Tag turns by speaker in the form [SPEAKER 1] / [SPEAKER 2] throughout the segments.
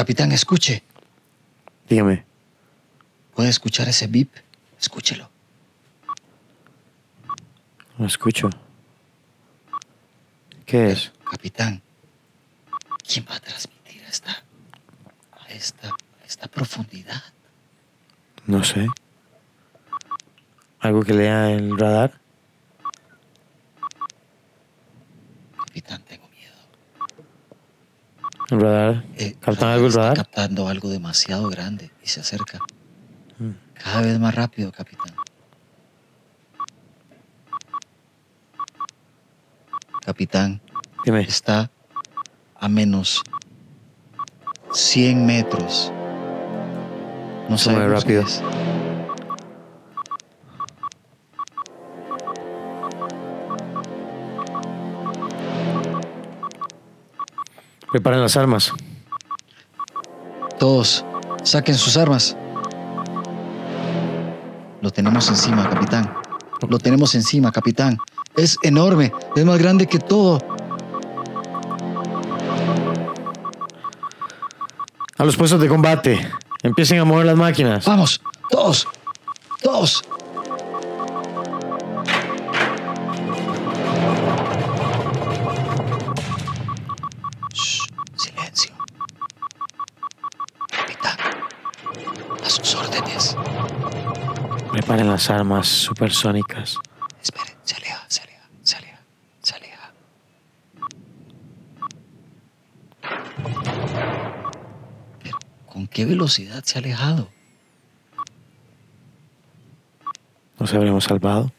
[SPEAKER 1] Capitán, escuche.
[SPEAKER 2] Dígame.
[SPEAKER 1] ¿Puede escuchar ese beep? Escúchelo.
[SPEAKER 2] No escucho. ¿Qué es?
[SPEAKER 1] Capitán, ¿quién va a transmitir a esta, a esta, a esta profundidad?
[SPEAKER 2] No sé. ¿Algo que lea el radar?
[SPEAKER 1] Capitán, tengo miedo.
[SPEAKER 2] ¿El radar?
[SPEAKER 1] Eh,
[SPEAKER 2] ¿Captan algo el
[SPEAKER 1] está
[SPEAKER 2] radar?
[SPEAKER 1] captando algo demasiado grande y se acerca.
[SPEAKER 2] Mm.
[SPEAKER 1] Cada vez más rápido, capitán. Capitán,
[SPEAKER 2] Dime.
[SPEAKER 1] está a menos 100 metros. No
[SPEAKER 2] muy
[SPEAKER 1] sabemos qué
[SPEAKER 2] rápido.
[SPEAKER 1] es.
[SPEAKER 2] Preparen las armas.
[SPEAKER 1] Todos, saquen sus armas. Lo tenemos encima, capitán. Lo tenemos encima, capitán. Es enorme, es más grande que todo.
[SPEAKER 2] A los puestos de combate. Empiecen a mover las máquinas.
[SPEAKER 1] Vamos, todos, todos.
[SPEAKER 2] Las armas supersónicas.
[SPEAKER 1] Esperen, se aleja, se aleja, se aleja, se aleja. Pero, ¿con qué velocidad se ha alejado?
[SPEAKER 2] Nos habremos salvado.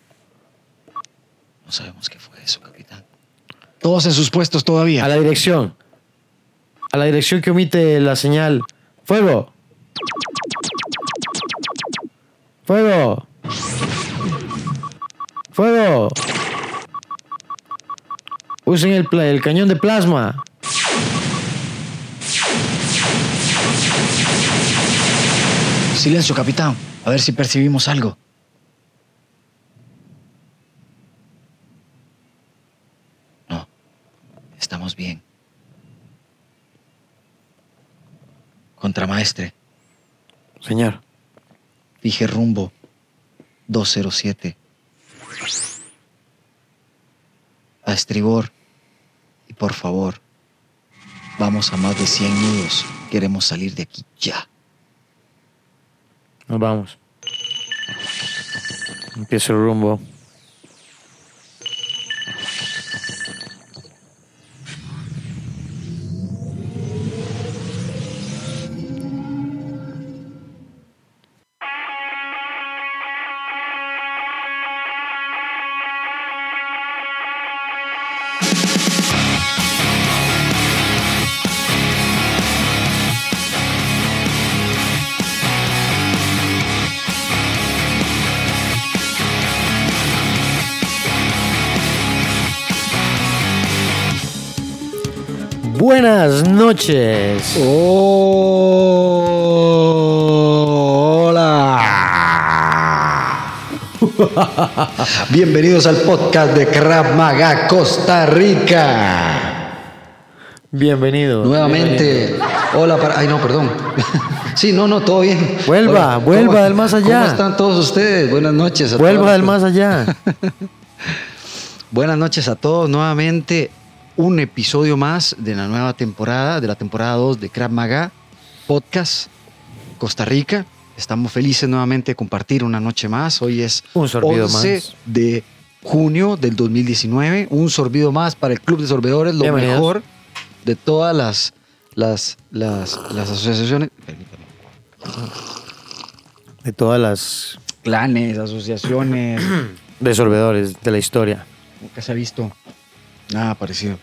[SPEAKER 1] No sabemos qué fue eso, capitán. Todos en sus puestos todavía.
[SPEAKER 2] A la dirección. A la dirección que omite la señal. ¡Fuego! ¡Fuego! ¡Fuego! Usen el, cañón de plasma.
[SPEAKER 1] Silencio, capitán. A ver si percibimos algo. No, estamos bien. Contramaestre,
[SPEAKER 2] Señor,
[SPEAKER 1] dije rumbo 207. A estribor. Y por favor, vamos a más de 100 nudos. Queremos salir de aquí ya.
[SPEAKER 2] nos vamos. Empiezo el rumbo. Buenas noches.
[SPEAKER 1] Hola. Bienvenidos al podcast de Krav Maga Costa Rica.
[SPEAKER 2] Bienvenido.
[SPEAKER 1] Nuevamente, hola para... Ay, no, perdón. Sí, no, no, todo bien.
[SPEAKER 2] Vuelva,
[SPEAKER 1] Hola,
[SPEAKER 2] vuelva
[SPEAKER 1] ¿cómo-
[SPEAKER 2] del más allá.
[SPEAKER 1] ¿Cómo están todos ustedes? Buenas noches. a
[SPEAKER 2] Vuelva
[SPEAKER 1] todos.
[SPEAKER 2] del más allá.
[SPEAKER 1] Buenas noches a todos. Nuevamente, un episodio más de la nueva temporada, de la temporada 2 de Krav Maga Podcast Costa Rica. Estamos felices nuevamente de compartir una noche más. Hoy es
[SPEAKER 2] Un sorbido
[SPEAKER 1] 11
[SPEAKER 2] más.
[SPEAKER 1] de junio del 2019. Un sorbido más para el Club de Sorbedores, lo mejor de todas las, las, las, las asociaciones, permítame,
[SPEAKER 2] De todas las
[SPEAKER 1] clanes, asociaciones.
[SPEAKER 2] desolvedores de la historia.
[SPEAKER 1] Nunca se ha visto nada parecido.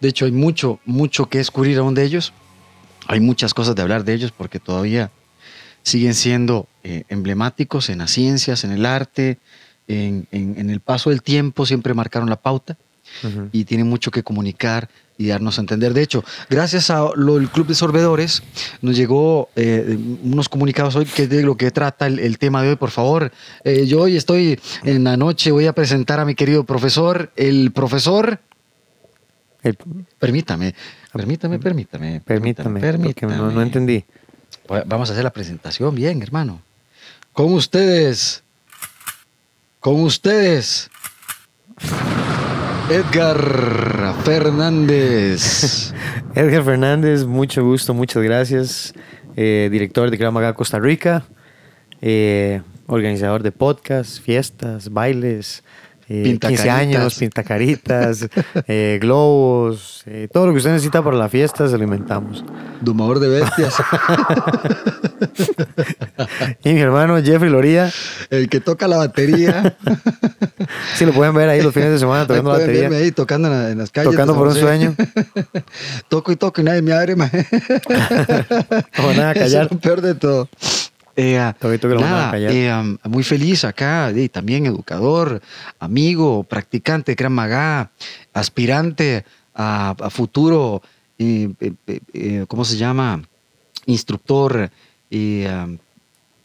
[SPEAKER 1] De hecho, hay mucho, mucho que descubrir aún de ellos. Hay muchas cosas de hablar de ellos porque todavía siguen siendo eh, emblemáticos en las ciencias, en el arte, en, en- en el paso del tiempo, siempre marcaron la pauta y tienen mucho que comunicar y darnos a entender. De hecho, gracias a lo del Club de Sorbedores, nos llegó eh, unos comunicados hoy que es de lo que trata el, el tema de hoy. Por favor, Eh, yo hoy estoy en la noche, voy a presentar a mi querido profesor, el profesor,
[SPEAKER 2] El-
[SPEAKER 1] permítame, Permítame, permítame.
[SPEAKER 2] Permítame, porque no, no entendí.
[SPEAKER 1] Vamos a hacer la presentación bien, hermano. Con ustedes, con ustedes, Edgar Fernández.
[SPEAKER 2] Edgar Fernández, mucho gusto, muchas gracias. Eh, director de Krav Costa Rica, eh, organizador de podcasts, fiestas, bailes, eh, 15 años, pintacaritas, eh, globos, eh, todo lo que usted necesita para la fiesta se lo inventamos.
[SPEAKER 1] Domador de bestias.
[SPEAKER 2] y mi hermano Jeffrey Loría.
[SPEAKER 1] El que toca la batería.
[SPEAKER 2] sí, lo pueden ver ahí los fines de semana tocando la batería.
[SPEAKER 1] ahí tocando en, las calles.
[SPEAKER 2] Tocando por un sueño.
[SPEAKER 1] toco y toco y nadie me abre. Como
[SPEAKER 2] nada, callar.
[SPEAKER 1] es lo peor de todo. Eh, nada, eh, muy feliz acá, y también educador, amigo, practicante de Krav aspirante a, futuro, eh, ¿cómo se llama? Instructor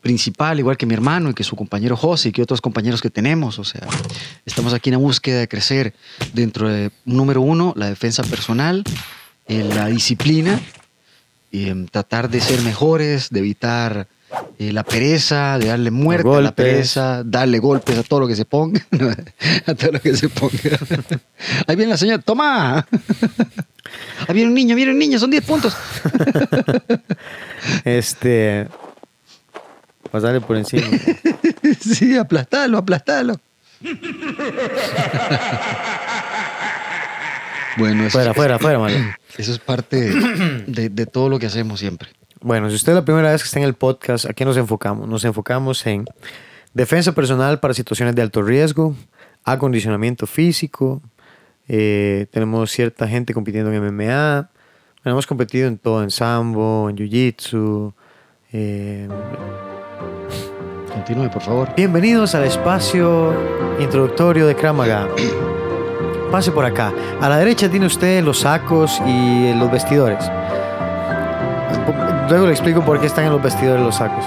[SPEAKER 1] principal, igual que mi hermano y que su compañero José y que otros compañeros que tenemos. O sea, estamos aquí en la búsqueda de crecer dentro de, número uno, la defensa personal, la disciplina, y tratar de ser mejores, de evitar eh, la pereza, de darle muerte a la pereza, darle golpes a todo lo que se ponga, a todo lo que se ponga. Ahí viene la señora, toma. Ahí viene un niño, viene un niño, son 10 puntos.
[SPEAKER 2] este, pasarle por encima.
[SPEAKER 1] sí, aplastalo, aplastalo. bueno,
[SPEAKER 2] eso, fuera, fuera, fuera,
[SPEAKER 1] Eso es parte de todo lo que hacemos siempre.
[SPEAKER 2] Bueno, si usted es la primera vez que está en el podcast, ¿a qué nos enfocamos? Nos enfocamos en defensa personal para situaciones de alto riesgo, acondicionamiento físico, eh, tenemos cierta gente compitiendo en MMA, hemos competido en todo, en sambo, en jiu-jitsu. Eh,
[SPEAKER 1] Continúe, por favor.
[SPEAKER 2] Bienvenidos al espacio introductorio de Kramaga. Pase por acá. A la derecha tiene usted los sacos y los vestidores. Luego le explico por qué están en los vestidores los sacos.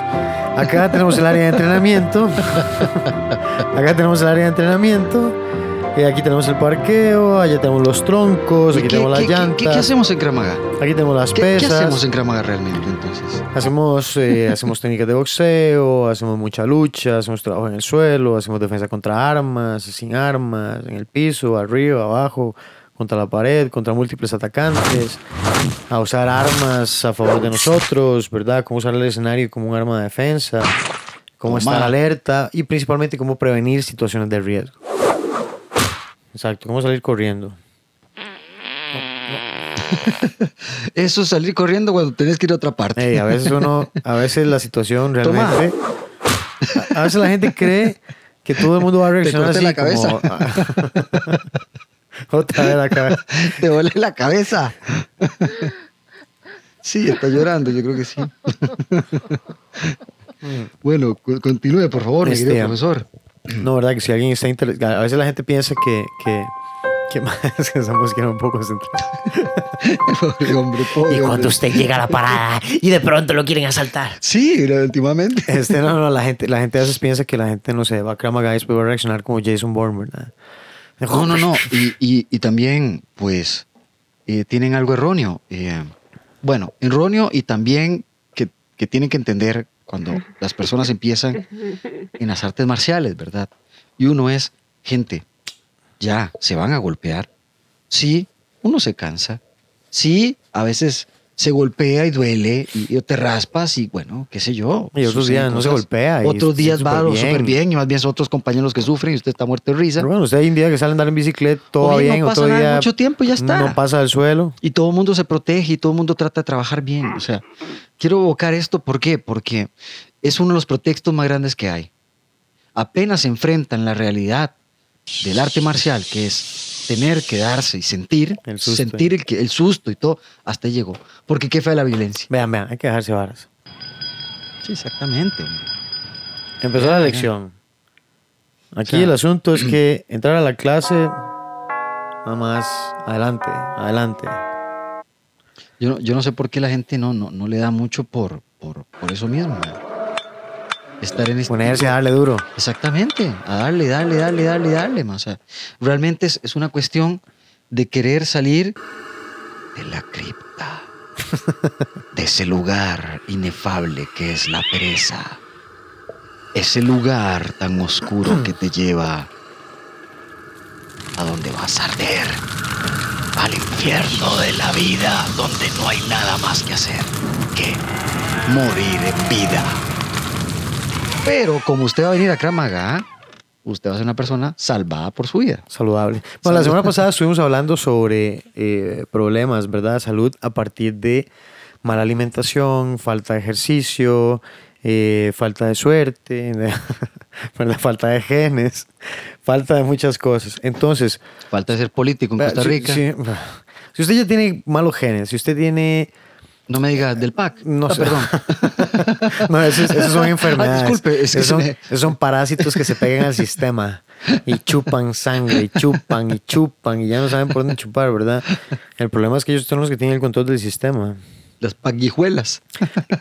[SPEAKER 2] Acá tenemos el área de entrenamiento. Acá tenemos el área de entrenamiento. Y aquí tenemos el parqueo, allá tenemos los troncos, aquí tenemos las llantas.
[SPEAKER 1] ¿qué, hacemos en Kramaga?
[SPEAKER 2] Aquí tenemos las pesas.
[SPEAKER 1] ¿Qué hacemos en Kramaga realmente entonces?
[SPEAKER 2] Hacemos, eh, hacemos técnicas de boxeo, hacemos mucha lucha, hacemos trabajo en el suelo, hacemos defensa contra armas, sin armas, en el piso, arriba, abajo contra la pared, contra múltiples atacantes, a usar armas a favor de nosotros, ¿verdad? Cómo usar el escenario como un arma de defensa, cómo estar alerta y principalmente cómo prevenir situaciones de riesgo. Exacto, cómo salir corriendo.
[SPEAKER 1] Eso es salir corriendo cuando tenés que ir a otra parte.
[SPEAKER 2] a veces uno, a veces la situación realmente. A, veces la gente cree que todo el mundo va a reaccionar así la cabeza. como. Otra vez la cabeza.
[SPEAKER 1] Te duele la cabeza. Sí, está llorando, yo creo que sí. Bueno, continúe, por favor, mi querido este, profesor.
[SPEAKER 2] No, verdad que si alguien está interesado, a veces la gente piensa que, que, que más que esa música era un poco
[SPEAKER 1] pobre hombre, pobre
[SPEAKER 2] Y cuando usted llega a la parada y de pronto lo quieren asaltar.
[SPEAKER 1] Sí, últimamente.
[SPEAKER 2] Este, no, no, la gente, la gente a veces piensa que la gente, no sé, va a Kramaga y después va a reaccionar como Jason Bourne, ¿verdad?
[SPEAKER 1] No, no, no. Y, y, también, pues, eh, tienen algo erróneo. Eh, bueno, erróneo y también que, que, tienen que entender cuando las personas empiezan en las artes marciales, ¿verdad? Y uno es, gente, ya, se van a golpear. Sí, uno se cansa. Sí, a veces se golpea y duele y, te raspas y bueno, qué sé yo.
[SPEAKER 2] Y otros días no se golpea.
[SPEAKER 1] otros días va súper bien. y más bien son otros compañeros que sufren y usted está muerto de risa.
[SPEAKER 2] Pero bueno, usted hay un día que sale a andar en bicicleta, todo bien, no pasa otro día
[SPEAKER 1] mucho tiempo y ya está.
[SPEAKER 2] No pasa al suelo.
[SPEAKER 1] Y todo el mundo se protege y todo el mundo trata de trabajar bien. O sea, quiero evocar esto, ¿por qué? Porque es uno de los pretextos más grandes que hay. Apenas se enfrentan la realidad del arte marcial, que es tener que darse y sentir, sentir el, el, susto y todo, hasta ahí llegó. Porque qué fue la violencia.
[SPEAKER 2] Vean, vean, hay que dejarse varas.
[SPEAKER 1] Sí, exactamente.
[SPEAKER 2] Empezó la lección. Aquí el asunto es que entrar a la clase, nada más, adelante, adelante.
[SPEAKER 1] Yo, yo no sé por qué la gente no, no, no le da mucho por, por, por eso mismo estar en este
[SPEAKER 2] Ponerse a darle duro.
[SPEAKER 1] Exactamente, a darle, darle, darle, darle, darle. O sea, realmente es, es una cuestión de querer salir de la cripta, de ese lugar inefable que es la pereza, ese lugar tan oscuro que te lleva a donde vas a arder, al infierno de la vida, donde no hay nada más que hacer que morir en vida. Pero como usted va a venir a Kramaga, usted va a ser una persona salvada por su vida.
[SPEAKER 2] Saludable. Bueno, la semana pasada estuvimos hablando sobre eh, problemas, ¿verdad? Salud a partir de mala alimentación, falta de ejercicio, eh, falta de suerte, falta de genes, falta de muchas cosas. Entonces...
[SPEAKER 1] Falta de ser político en Costa
[SPEAKER 2] si-
[SPEAKER 1] Rica.
[SPEAKER 2] Si, si usted ya tiene malos genes, si usted tiene...
[SPEAKER 1] No me diga del PAC.
[SPEAKER 2] No
[SPEAKER 1] Ah,
[SPEAKER 2] sé.
[SPEAKER 1] perdón.
[SPEAKER 2] No, esos, esos son enfermedades.
[SPEAKER 1] Ah, disculpe, es que
[SPEAKER 2] esos, son,
[SPEAKER 1] se me-
[SPEAKER 2] esos son parásitos que se pegan al sistema y chupan sangre, y chupan y chupan y ya no saben por dónde chupar, ¿verdad? El problema es que ellos son los que tienen el control del sistema.
[SPEAKER 1] Las paguijuelas.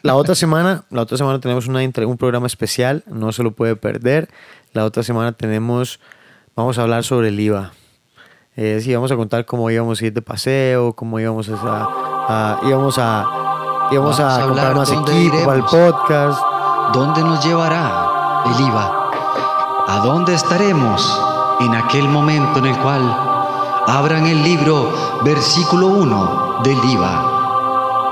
[SPEAKER 2] La otra semana, la otra semana tenemos una, un programa especial, no se lo puede perder. La otra semana tenemos, vamos a hablar sobre el IVA. Eh, sí, vamos a contar cómo íbamos a ir de paseo, cómo íbamos a, a- íbamos a, íbamos
[SPEAKER 1] a
[SPEAKER 2] comprar más equipo para el
[SPEAKER 1] iremos.
[SPEAKER 2] podcast.
[SPEAKER 1] ¿Dónde nos llevará el IVA? ¿A dónde estaremos en aquel momento en el cual abran el libro, versículo 1 del IVA?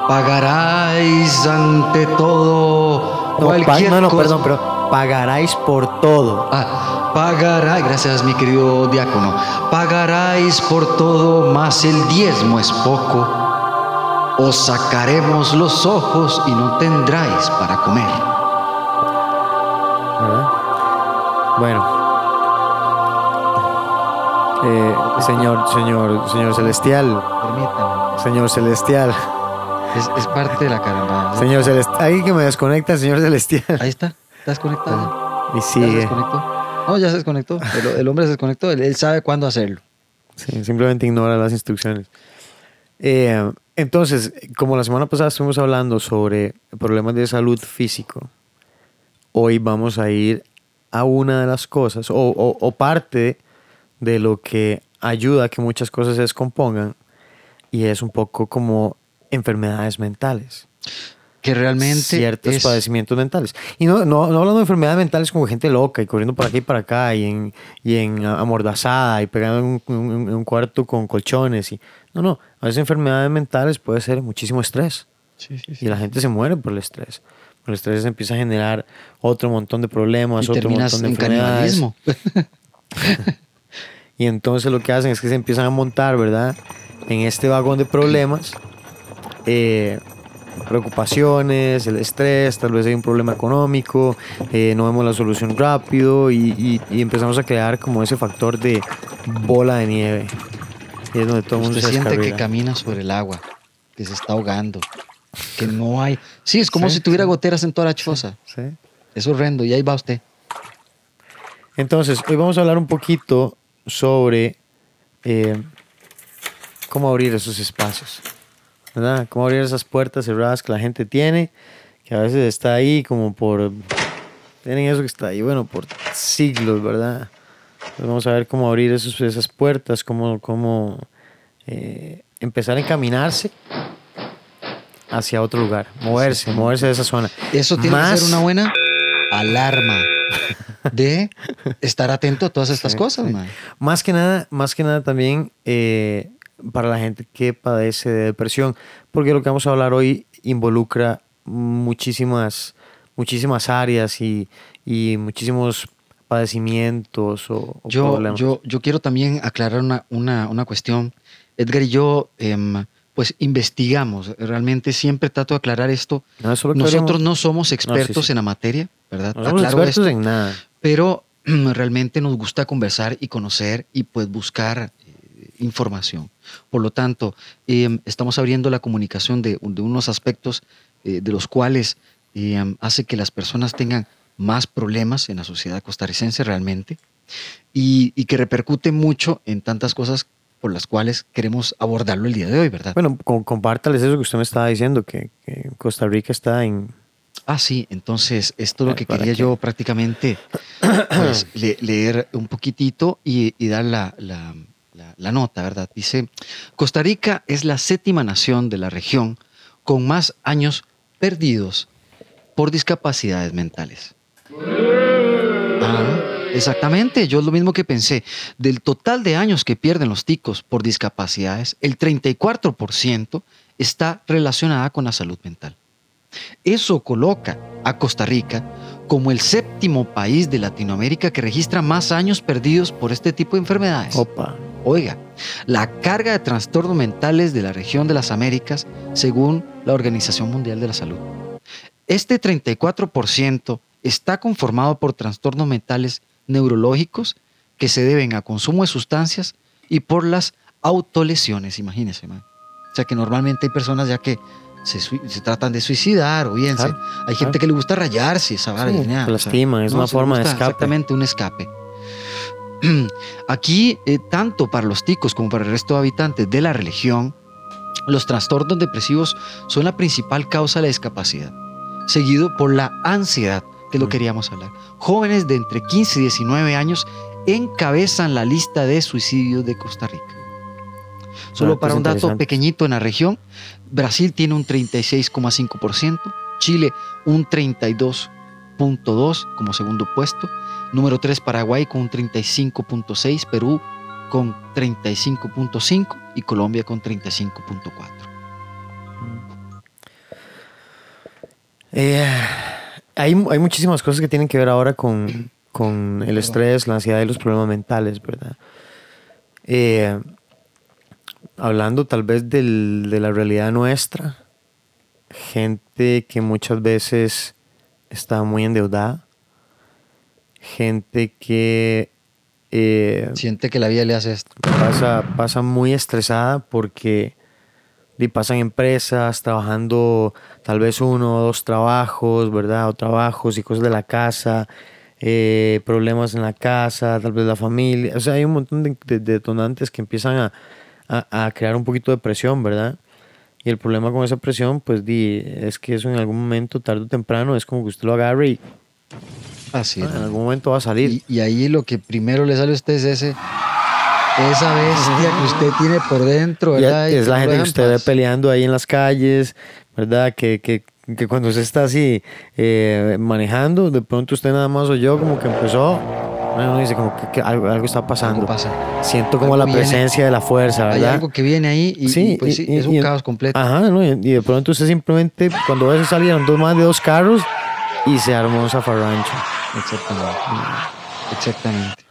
[SPEAKER 1] Pagaráis ante todo
[SPEAKER 2] No,
[SPEAKER 1] cualquier
[SPEAKER 2] no, no,
[SPEAKER 1] cosa.
[SPEAKER 2] perdón, pero pagaráis por todo.
[SPEAKER 1] Ah, pagaráis, gracias mi querido diácono, pagaráis por todo, más el diezmo es poco. Os sacaremos los ojos y no tendráis para comer.
[SPEAKER 2] ¿verdad? Bueno. Eh, señor, señor, señor celestial,
[SPEAKER 1] Permítame.
[SPEAKER 2] señor celestial,
[SPEAKER 1] Es, es parte de la caramba.
[SPEAKER 2] señor celestial. Ahí que me desconecta, señor celestial.
[SPEAKER 1] Ahí está. ¿Estás conectado?
[SPEAKER 2] Y
[SPEAKER 1] ¿Ya se
[SPEAKER 2] sigue.
[SPEAKER 1] desconectó? No, ya se desconectó. El, el hombre se desconectó. Él, él sabe cuándo hacerlo.
[SPEAKER 2] Sí, simplemente ignora las instrucciones. Eh, entonces, como la semana pasada estuvimos hablando sobre problemas de salud físico, hoy vamos a ir a una de las cosas, o, o- o parte de lo que ayuda a que muchas cosas se descompongan, y es un poco como enfermedades mentales.
[SPEAKER 1] Que realmente
[SPEAKER 2] ciertos
[SPEAKER 1] es,
[SPEAKER 2] padecimientos mentales. Y no, no, no hablando de enfermedades mentales como gente loca y corriendo por aquí y para acá y en, y en amordazada y pegando en un, en- en un cuarto con colchones. Y, no, no. A veces enfermedades mentales puede ser muchísimo estrés.
[SPEAKER 1] Sí, sí, sí.
[SPEAKER 2] Y la gente se muere por el estrés. Por el estrés empieza a generar otro montón de problemas,
[SPEAKER 1] Y
[SPEAKER 2] otro montón de
[SPEAKER 1] en
[SPEAKER 2] enfermedades. Y entonces lo que hacen es que se empiezan a montar, ¿verdad? En este vagón de problemas, eh, preocupaciones, el estrés, tal vez hay un problema económico, eh, no vemos la solución rápido y, y- y empezamos a crear como ese factor de bola de nieve. Y es donde todo el mundo se
[SPEAKER 1] siente que camina sobre el agua, que se está ahogando, que no hay. Sí, es como
[SPEAKER 2] Sí,
[SPEAKER 1] si tuviera
[SPEAKER 2] sí.
[SPEAKER 1] goteras en toda la choza.
[SPEAKER 2] ¿Sí?
[SPEAKER 1] Es horrendo. Y ahí va usted.
[SPEAKER 2] Entonces, hoy vamos a hablar un poquito sobre eh, cómo abrir esos espacios, ¿verdad? Cómo abrir esas puertas cerradas que la gente tiene, que a veces está ahí como por... Tienen eso que está ahí, bueno, por siglos, ¿verdad? Entonces vamos a ver cómo abrir esos, esas puertas, cómo, cómo eh, empezar a encaminarse hacia otro lugar, moverse, moverse de esa zona.
[SPEAKER 1] Eso tiene que
[SPEAKER 2] Más-
[SPEAKER 1] ser una buena alarma de estar atento a todas estas
[SPEAKER 2] Sí,
[SPEAKER 1] cosas,
[SPEAKER 2] sí.
[SPEAKER 1] man.
[SPEAKER 2] Más que nada, más que nada también eh, para la gente que padece de depresión, porque lo que vamos a hablar hoy involucra muchísimas, muchísimas áreas y, y muchísimos padecimientos o, o
[SPEAKER 1] Yo,
[SPEAKER 2] problemas.
[SPEAKER 1] yo, yo quiero también aclarar una, una, una cuestión. Edgar y yo, em, pues investigamos. Realmente siempre trato de aclarar esto.
[SPEAKER 2] No,
[SPEAKER 1] Nosotros
[SPEAKER 2] queremos-
[SPEAKER 1] no somos expertos
[SPEAKER 2] sí.
[SPEAKER 1] en la materia, ¿verdad?
[SPEAKER 2] no somos expertos
[SPEAKER 1] esto,
[SPEAKER 2] en nada.
[SPEAKER 1] pero realmente nos gusta conversar y conocer y pues buscar información. Por lo tanto, em, estamos abriendo la comunicación de, de unos aspectos eh, de los cuales em, hace que las personas tengan más problemas en la sociedad costarricense realmente y, y que repercute mucho en tantas cosas por las cuales queremos abordarlo el día de hoy, ¿verdad?
[SPEAKER 2] Bueno, com- compártales eso que usted me estaba diciendo, que, que Costa Rica está en...
[SPEAKER 1] Ah, sí, entonces esto es lo
[SPEAKER 2] Eh,
[SPEAKER 1] que
[SPEAKER 2] ¿para
[SPEAKER 1] quería
[SPEAKER 2] qué?
[SPEAKER 1] yo prácticamente pues, le- leer un poquitito y, y dar la, la- la, nota, ¿verdad? Dice, Costa Rica es la séptima nación de la región con más años perdidos por discapacidades mentales. Ah, exactamente, yo es lo mismo que pensé. Del total de años que pierden los ticos por discapacidades, el 34% está relacionada con la salud mental. Eso coloca a Costa Rica como el séptimo país de Latinoamérica que registra más años perdidos por este tipo de enfermedades.
[SPEAKER 2] Opa.
[SPEAKER 1] Oiga, la carga de trastornos mentales de la región de las Américas, según la Organización Mundial de la Salud. Este 34% está conformado por trastornos mentales neurológicos que se deben a consumo de sustancias y por las autolesiones, imagínense. man. O sea que normalmente hay personas ya que se, se tratan de suicidar o bien
[SPEAKER 2] Claro,
[SPEAKER 1] hay gente que le gusta rayarse, esa
[SPEAKER 2] Sí, se lastima, es una forma de escape.
[SPEAKER 1] Exactamente, un escape. Aquí, eh, tanto para los ticos como para el resto de habitantes de la religión, los trastornos depresivos son la principal causa de la discapacidad, seguido por la ansiedad, que lo
[SPEAKER 2] Mm.
[SPEAKER 1] queríamos hablar. Jóvenes de entre 15 y 19 años encabezan la lista de suicidios de Costa Rica. Solo
[SPEAKER 2] Ah,
[SPEAKER 1] para
[SPEAKER 2] pues
[SPEAKER 1] un dato pequeñito en la región, Brasil tiene un 36,5%, Chile un 32,2% como segundo puesto, número 3 Paraguay con un 35,6%, Perú con 35,5% y Colombia con 35,4%.
[SPEAKER 2] Eh, hay, hay muchísimas cosas que tienen que ver ahora con, con el estrés, la ansiedad y los problemas mentales, ¿verdad? Eh, hablando tal vez de la realidad nuestra, gente que muchas veces está muy endeudada, gente que eh,
[SPEAKER 1] Siente que la vida le hace esto.
[SPEAKER 2] pasa, pasa muy estresada porque di, pasan empresas trabajando tal vez uno o dos trabajos, ¿verdad? O trabajos y cosas de la casa, eh, problemas en la casa, tal vez la familia. O sea, hay un montón de, de- de detonantes que empiezan a, a- a crear un poquito de presión, ¿verdad? Y el problema con esa presión, pues di, es que eso en algún momento, tarde o temprano, es como que usted lo agarre y
[SPEAKER 1] Así
[SPEAKER 2] ah, en algún momento va a salir.
[SPEAKER 1] Y, y ahí lo que primero le sale a usted es ese, esa bestia que usted tiene por dentro,
[SPEAKER 2] Y
[SPEAKER 1] ¿verdad? Y
[SPEAKER 2] es la gente que usted ve peleando ahí en las calles, ¿verdad? Que, que, que cuando usted está así eh, manejando, de pronto usted nada más oyó como que empezó. Uno dice como que, que algo, algo está pasando.
[SPEAKER 1] Algo pasa.
[SPEAKER 2] Siento como
[SPEAKER 1] Algo
[SPEAKER 2] la
[SPEAKER 1] viene.
[SPEAKER 2] presencia de la fuerza,
[SPEAKER 1] Hay
[SPEAKER 2] ¿verdad?
[SPEAKER 1] algo que viene ahí y, y, pues sí, es un caos completo.
[SPEAKER 2] Ajá, ¿no? y, de pronto usted simplemente, cuando ve salieron dos más de dos carros y se armó un zafarrancho.
[SPEAKER 1] Exactamente. Exactamente.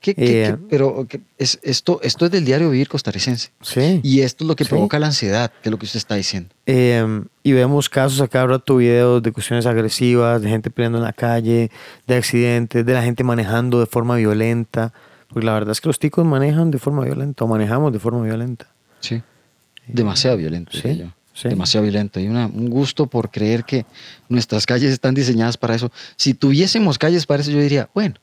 [SPEAKER 1] ¿Qué- qué-
[SPEAKER 2] Eh,
[SPEAKER 1] qué- pero es, esto, esto es del diario vivir costarricense.
[SPEAKER 2] Sí.
[SPEAKER 1] Y esto es lo que
[SPEAKER 2] Sí.
[SPEAKER 1] provoca la ansiedad, que es lo que usted está diciendo.
[SPEAKER 2] Eh, y vemos casos a cada rato, videos de cuestiones agresivas, de gente peleando en la calle, de accidentes, de la gente manejando de forma violenta. Porque la verdad es que los ticos manejan de forma violenta o manejamos de forma violenta.
[SPEAKER 1] Sí. Demasiado violento,
[SPEAKER 2] Sí. Sí.
[SPEAKER 1] Demasiado violento. Y una- un gusto por creer que nuestras calles están diseñadas para eso. Si tuviésemos calles para eso, yo diría, bueno,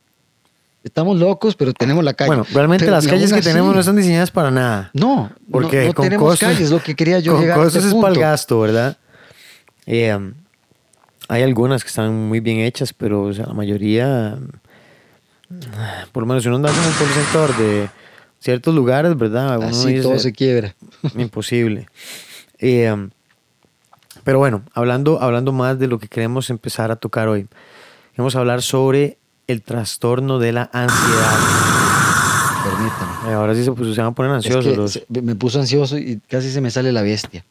[SPEAKER 1] estamos locos, pero tenemos la calle.
[SPEAKER 2] Bueno, realmente
[SPEAKER 1] Pero
[SPEAKER 2] las calles que tenemos no están diseñadas para nada.
[SPEAKER 1] No,
[SPEAKER 2] Porque
[SPEAKER 1] no, no
[SPEAKER 2] con
[SPEAKER 1] tenemos
[SPEAKER 2] costos-
[SPEAKER 1] calles, lo que quería yo
[SPEAKER 2] Con
[SPEAKER 1] llegar a
[SPEAKER 2] cosas
[SPEAKER 1] este
[SPEAKER 2] es para el gasto, ¿verdad? Eh, um, hay algunas que están muy bien hechas, pero o sea, la mayoría, por lo menos si uno anda por el sector de ciertos lugares, ¿verdad? Uno
[SPEAKER 1] Así
[SPEAKER 2] dice,
[SPEAKER 1] todo se quiebra.
[SPEAKER 2] Imposible. Eh, um, pero bueno, hablando, hablando más de lo que queremos empezar a tocar hoy, vamos a hablar sobre el trastorno de la ansiedad.
[SPEAKER 1] Permítame.
[SPEAKER 2] Eh, ahora sí se, pues, se van a poner
[SPEAKER 1] Es
[SPEAKER 2] ansiosos.
[SPEAKER 1] que
[SPEAKER 2] los-
[SPEAKER 1] se- me puso ansioso y casi se me sale la bestia.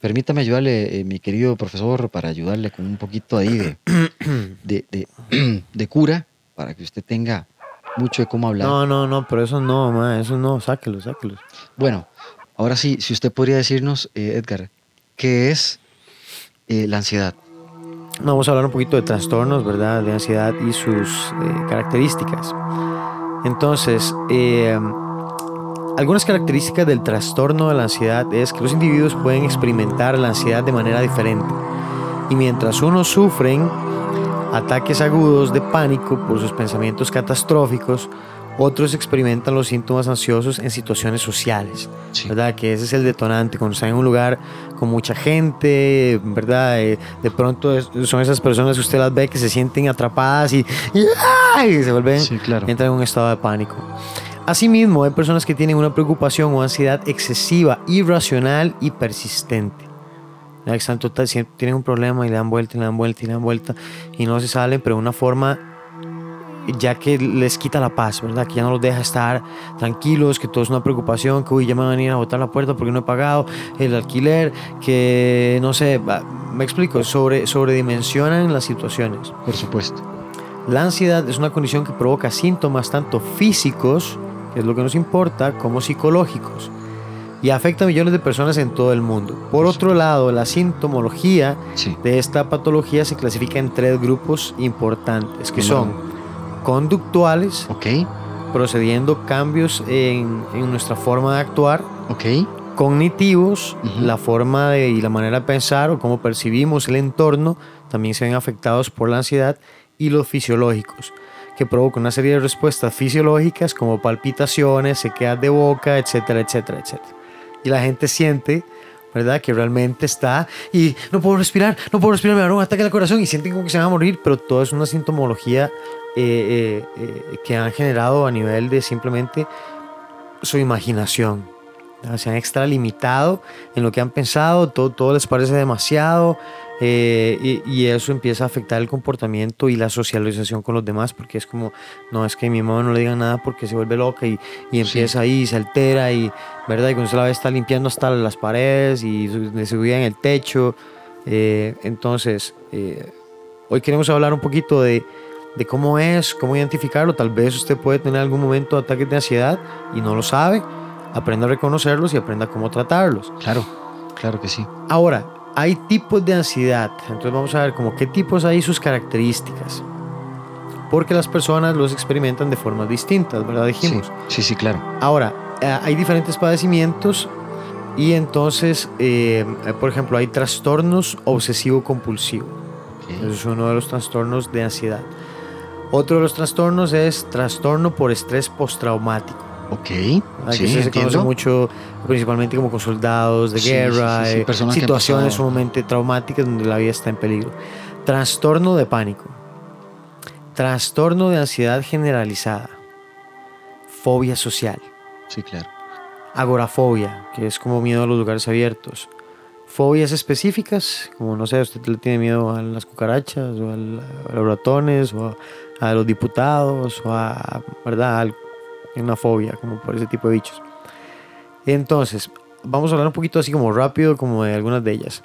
[SPEAKER 1] Permítame ayudarle, eh, mi querido profesor, para ayudarle con un poquito ahí de, de, de- de cura, para que usted tenga mucho de cómo hablar.
[SPEAKER 2] No, no, no, pero eso no, ma, eso no, sáquelos, sáquelos.
[SPEAKER 1] Bueno, ahora sí, si usted podría decirnos, eh, Edgar, ¿qué es eh, la ansiedad?
[SPEAKER 2] Vamos a hablar un poquito de trastornos, ¿verdad? De ansiedad y sus eh, características. Entonces, eh, algunas características del trastorno de la ansiedad es que los individuos pueden experimentar la ansiedad de manera diferente. Y mientras unos sufren ataques agudos de pánico por sus pensamientos catastróficos, otros experimentan los síntomas ansiosos en situaciones sociales.
[SPEAKER 1] Sí.
[SPEAKER 2] ¿verdad? Que ese es el detonante. Cuando están en un lugar con mucha gente, ¿verdad? Eh, de pronto son esas personas que usted las ve que se sienten atrapadas y, y, ¡ay! se vuelven,
[SPEAKER 1] Sí, claro.
[SPEAKER 2] entran en un estado de pánico. Asimismo, hay personas que tienen una preocupación o ansiedad excesiva, irracional y persistente. Están total, tienen un problema y le dan vuelta y le dan vuelta y le dan vuelta y no se salen, pero de una forma ya que les quita la paz, ¿verdad? Que ya no los deja estar tranquilos, que todo es una preocupación, que uy, ya me van a venir a botar la puerta porque no he pagado el alquiler, que no sé, me explico, sobre, sobredimensionan las situaciones.
[SPEAKER 1] Por supuesto.
[SPEAKER 2] La ansiedad es una condición que provoca síntomas tanto físicos, que es lo que nos importa, como psicológicos, y afecta a millones de personas en todo el mundo. Por otro lado, la sintomología
[SPEAKER 1] Sí.
[SPEAKER 2] de esta patología se clasifica en tres grupos importantes, que son conductuales,
[SPEAKER 1] Ok,
[SPEAKER 2] procediendo cambios en, en nuestra forma de actuar,
[SPEAKER 1] ok.
[SPEAKER 2] cognitivos, la forma de, y la manera de pensar o cómo percibimos el entorno, también se ven afectados por la ansiedad, y los fisiológicos, que provocan una serie de respuestas fisiológicas como palpitaciones, sequedad de boca, etcétera, etcétera, etcétera. Y la gente siente, ¿verdad? Que realmente está y no puedo respirar, no puedo respirar, me va a dar un ataque al corazón y sienten como que se van a morir, pero todo es una sintomología eh, eh, eh, que han generado a nivel de simplemente su imaginación. Se han extralimitado en lo que han pensado, todo, todo les parece demasiado eh, y, y eso empieza a afectar el comportamiento y la socialización con los demás porque es como, no, es que mi mamá no le diga nada porque se vuelve loca y, y empieza ahí, y se altera y, ¿verdad? Y cuando se la ve está limpiando hasta las paredes y su- de seguridad en el techo. Eh, entonces, eh, hoy queremos hablar un poquito de, de cómo es, cómo identificarlo. Tal vez usted puede tener algún momento de ataques de ansiedad y no lo sabe. Aprenda a reconocerlos y aprenda cómo tratarlos.
[SPEAKER 1] Claro, claro que sí.
[SPEAKER 2] Ahora, hay tipos de ansiedad. Entonces vamos a ver como qué tipos hay y sus características. Porque las personas los experimentan de formas distintas, ¿verdad? Dijimos.
[SPEAKER 1] sí, sí, claro.
[SPEAKER 2] Ahora, eh, hay diferentes padecimientos y entonces, eh, por ejemplo, hay trastornos obsesivo-compulsivo. Ese es uno de los trastornos de ansiedad. Otro de los trastornos es trastorno por estrés postraumático.
[SPEAKER 1] Ok,
[SPEAKER 2] eso se conoce mucho principalmente como con soldados de
[SPEAKER 1] Sí,
[SPEAKER 2] guerra,
[SPEAKER 1] sí,
[SPEAKER 2] eh, situaciones sumamente traumáticas donde la vida está en peligro. Trastorno de pánico. Trastorno de ansiedad generalizada. Fobia social.
[SPEAKER 1] Sí, claro.
[SPEAKER 2] Agorafobia, que es como miedo a los lugares abiertos. Fobias específicas, como no sé, usted le tiene miedo a las cucarachas, o a los ratones, o a, a los diputados, o a, ¿verdad? Al- una fobia, como por ese tipo de bichos. Entonces, vamos a hablar un poquito así como rápido, como de algunas de ellas.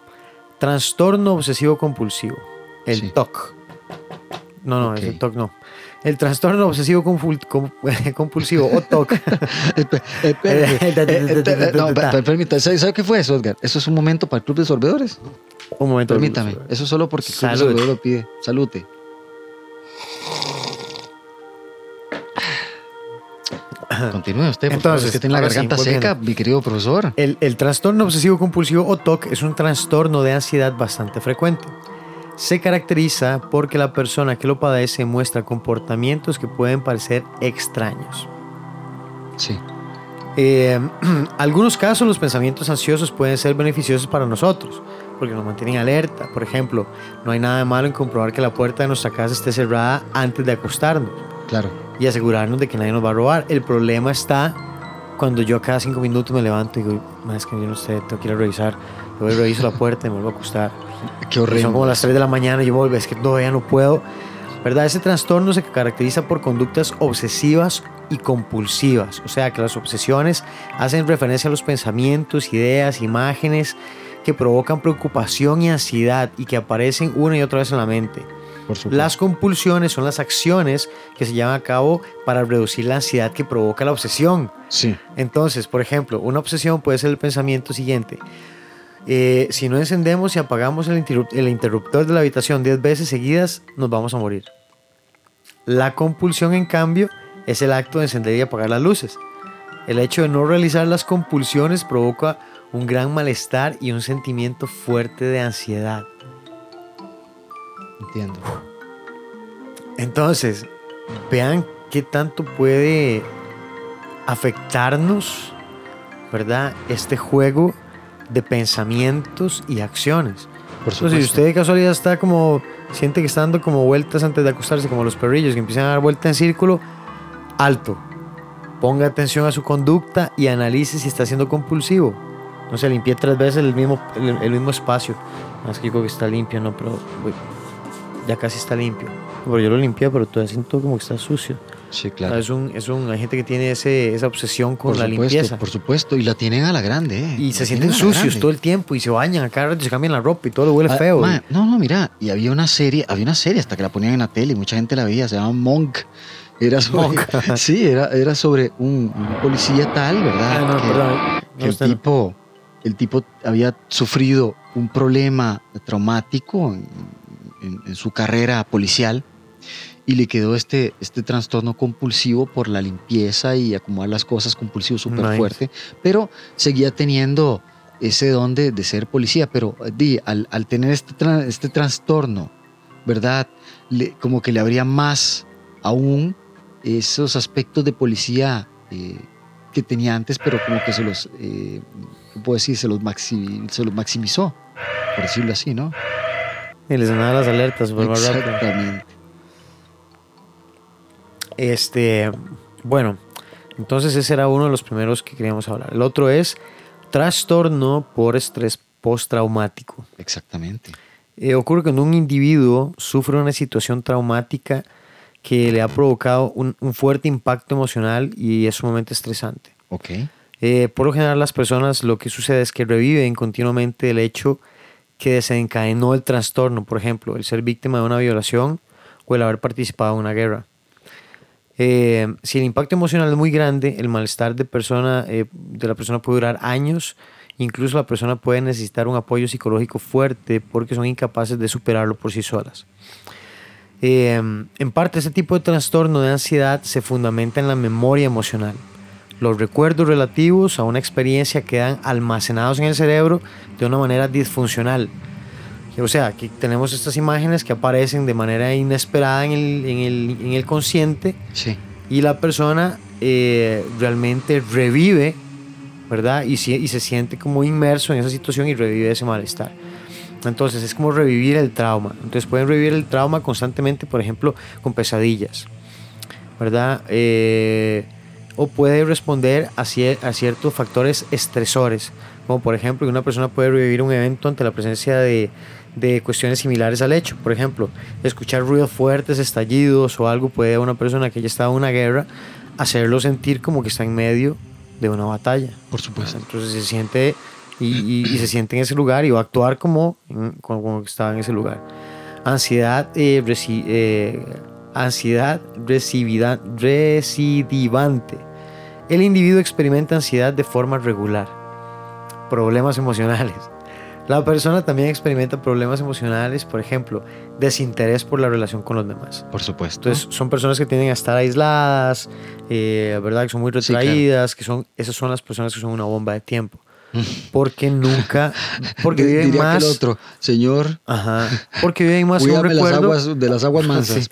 [SPEAKER 2] Trastorno obsesivo compulsivo, el
[SPEAKER 1] Sí.
[SPEAKER 2] TOC. No, no,
[SPEAKER 1] Ok.
[SPEAKER 2] ese TOC no. El trastorno obsesivo compul- com- compulsivo o TOC.
[SPEAKER 1] Eh, eh, no, pe- pe- permítame, ¿sabe qué fue eso, Edgar? Eso es un momento para el Club de Sorbedores.
[SPEAKER 2] Un momento.
[SPEAKER 1] Permítame, eso solo porque el Club de. Sorbedores lo pide. Salute. Continúe usted, por
[SPEAKER 2] Entonces,
[SPEAKER 1] es que tiene la
[SPEAKER 2] sí,
[SPEAKER 1] garganta seca, mi querido profesor.
[SPEAKER 2] El, el trastorno obsesivo compulsivo o TOC es un trastorno de ansiedad bastante frecuente. Se caracteriza porque la persona que lo padece muestra comportamientos que pueden parecer extraños.
[SPEAKER 1] Sí,
[SPEAKER 2] Eh, algunos casos los pensamientos ansiosos pueden ser beneficiosos para nosotros porque nos mantienen alerta. Por ejemplo, no hay nada de malo en comprobar que la puerta de nuestra casa esté cerrada antes de acostarnos
[SPEAKER 1] claro.
[SPEAKER 2] y asegurarnos de que nadie nos va a robar. El problema está cuando yo cada cinco minutos me levanto y digo, "Ma, es que yo no sé, tengo que ir a revisar. Yo voy, reviso la puerta y me vuelvo a acostar.
[SPEAKER 1] Qué horrible.
[SPEAKER 2] son como las 3 de la mañana y yo vuelvo, es que todavía no puedo. ¿Verdad? Ese trastorno se caracteriza por conductas obsesivas y compulsivas. O sea, que las obsesiones hacen referencia a los pensamientos, ideas, imágenes que provocan preocupación y ansiedad y que aparecen una y otra vez en la mente. Las compulsiones son las acciones que se llevan a cabo para reducir la ansiedad que provoca la obsesión.
[SPEAKER 1] Sí,
[SPEAKER 2] Entonces, por ejemplo, una obsesión puede ser el pensamiento siguiente. Eh, si no encendemos y apagamos el interruptor de la habitación 10 veces seguidas, nos vamos a morir. La compulsión, en cambio, es el acto de encender y apagar las luces. El hecho de no realizar las compulsiones provoca un gran malestar y un sentimiento fuerte de ansiedad.
[SPEAKER 1] Entiendo.
[SPEAKER 2] Entonces, vean qué tanto puede afectarnos, ¿verdad? Este juego de pensamientos y acciones.
[SPEAKER 1] Por
[SPEAKER 2] Entonces,
[SPEAKER 1] supuesto.
[SPEAKER 2] si usted de casualidad está como, siente que está dando como vueltas antes de acostarse, como los perrillos que empiezan a dar vuelta en círculo, alto. ponga atención a su conducta y analice si está siendo compulsivo. No sé, limpié tres veces el mismo, el, el mismo espacio. Más que digo que está limpio, no, pero ya casi está limpio. Pero yo lo limpié, pero todavía siento como que está sucio.
[SPEAKER 1] Sí,
[SPEAKER 2] O sea,
[SPEAKER 1] claro.
[SPEAKER 2] Es un, es un, hay gente que tiene ese, esa obsesión con
[SPEAKER 1] por
[SPEAKER 2] la
[SPEAKER 1] supuesto,
[SPEAKER 2] limpieza.
[SPEAKER 1] por supuesto. Y la tienen a la grande, ¿eh?
[SPEAKER 2] Y se
[SPEAKER 1] La
[SPEAKER 2] sienten
[SPEAKER 1] a la
[SPEAKER 2] sucios todo el tiempo y se bañan a cada rato y se cambian la ropa y todo le huele
[SPEAKER 1] Ah,
[SPEAKER 2] feo.
[SPEAKER 1] ma, no, no, mira, y había una serie, había una serie hasta que la ponían en la tele y mucha gente la veía, se llama Monk. Era sobre,
[SPEAKER 2] Monk.
[SPEAKER 1] sí, era, era sobre un, un policía tal, ¿verdad?
[SPEAKER 2] Ah, no,
[SPEAKER 1] que,
[SPEAKER 2] perdón.
[SPEAKER 1] que
[SPEAKER 2] No,
[SPEAKER 1] el tipo, el tipo había sufrido un problema traumático en, en- en su carrera policial y le quedó este, este trastorno compulsivo por la limpieza y acomodar las cosas compulsivo súper
[SPEAKER 2] Nice.
[SPEAKER 1] fuerte, pero seguía teniendo ese don de, de ser policía, pero di, al, al tener este, este trastorno, ¿verdad? Le- como que le habría más aún esos aspectos de policía eh, que tenía antes, pero como que se los, eh, ¿cómo puedo decir? Se los, se los maximizó, por decirlo así, ¿no?
[SPEAKER 2] Y les sonaban las alertas por más rápido.
[SPEAKER 1] Exactamente.
[SPEAKER 2] Este, bueno, entonces ese era uno de los primeros que queríamos hablar. El otro es trastorno por estrés postraumático.
[SPEAKER 1] Exactamente.
[SPEAKER 2] Eh, ocurre cuando un individuo sufre una situación traumática que le ha provocado un, un fuerte impacto emocional y es sumamente estresante.
[SPEAKER 1] Ok.
[SPEAKER 2] Eh, por lo general las personas lo que sucede es que reviven continuamente el hecho que desencadenó el trastorno, por ejemplo, el ser víctima de una violación o el haber participado en una guerra. Eh, si el impacto emocional es muy grande, el malestar de, persona, eh, de la persona puede durar años, incluso la persona puede necesitar un apoyo psicológico fuerte porque son incapaces de superarlo por sí solas. Eh, en parte, este tipo de trastorno de ansiedad se fundamenta en la memoria emocional. Los recuerdos relativos a una experiencia quedan almacenados en el cerebro de una manera disfuncional. O sea, aquí tenemos estas imágenes que aparecen de manera inesperada en el, en el, en el consciente
[SPEAKER 1] Sí.
[SPEAKER 2] y la persona eh, realmente revive, ¿verdad? Y, si- y se siente como inmerso en esa situación y revive ese malestar. Entonces es como revivir el trauma. Entonces pueden revivir el trauma constantemente, por ejemplo, con pesadillas, ¿verdad? Eh, o puede responder a, cier- a ciertos factores estresores, como por ejemplo que una persona puede revivir un evento ante la presencia de, de cuestiones similares al hecho. Por ejemplo, escuchar ruidos fuertes, estallidos o algo puede a una persona que ya estaba en una guerra hacerlo sentir como que está en medio de una batalla.
[SPEAKER 1] Por supuesto.
[SPEAKER 2] Entonces se siente y, y- y se siente en ese lugar y va a actuar como, como, que estaba en ese lugar. Ansiedad, eh, reci- eh, ansiedad recibida- recidivante. El individuo experimenta ansiedad de forma regular. Problemas emocionales. La persona también experimenta problemas emocionales, por ejemplo, desinterés por la relación con los demás.
[SPEAKER 1] Por supuesto.
[SPEAKER 2] Entonces son personas que tienden a estar aisladas, eh, ¿verdad? Que son muy
[SPEAKER 1] Sí, claro.
[SPEAKER 2] retraídas, que son, esas son las personas que son una bomba de tiempo. Porque nunca, porque viven
[SPEAKER 1] diría
[SPEAKER 2] más,
[SPEAKER 1] que el otro, señor,
[SPEAKER 2] ajá, porque viven más un
[SPEAKER 1] cuídame las
[SPEAKER 2] recuerdo,
[SPEAKER 1] aguas, de las aguas mansas.
[SPEAKER 2] Sí,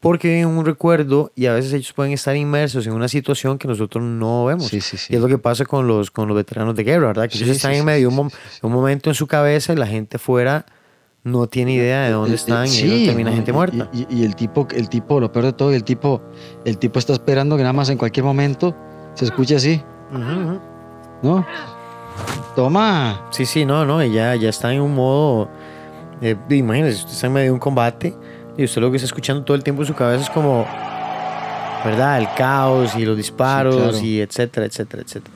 [SPEAKER 2] porque viven en un recuerdo y a veces ellos pueden estar inmersos en una situación que nosotros no vemos.
[SPEAKER 1] Sí, sí, sí.
[SPEAKER 2] Y es lo que pasa con los, con los veteranos de guerra, ¿verdad? Que ellos están en medio de un, un momento en su cabeza y la gente fuera no tiene idea de dónde
[SPEAKER 1] Eh,
[SPEAKER 2] están
[SPEAKER 1] eh,
[SPEAKER 2] y ahí termina gente
[SPEAKER 1] Y-
[SPEAKER 2] muerta.
[SPEAKER 1] Y, y el tipo, el tipo, lo peor de todo, el tipo, el tipo está esperando que nada más en cualquier momento se escuche así,
[SPEAKER 2] Ujú, ujú.
[SPEAKER 1] ¿no? Toma.
[SPEAKER 2] Sí, sí, no, no, y ya, ya está en un modo. Eh, imagínese, usted está en medio de un combate y usted lo que está escuchando todo el tiempo en su cabeza es como. ¿Verdad? El caos y los disparos
[SPEAKER 1] claro.
[SPEAKER 2] y etcétera, etcétera, etcétera.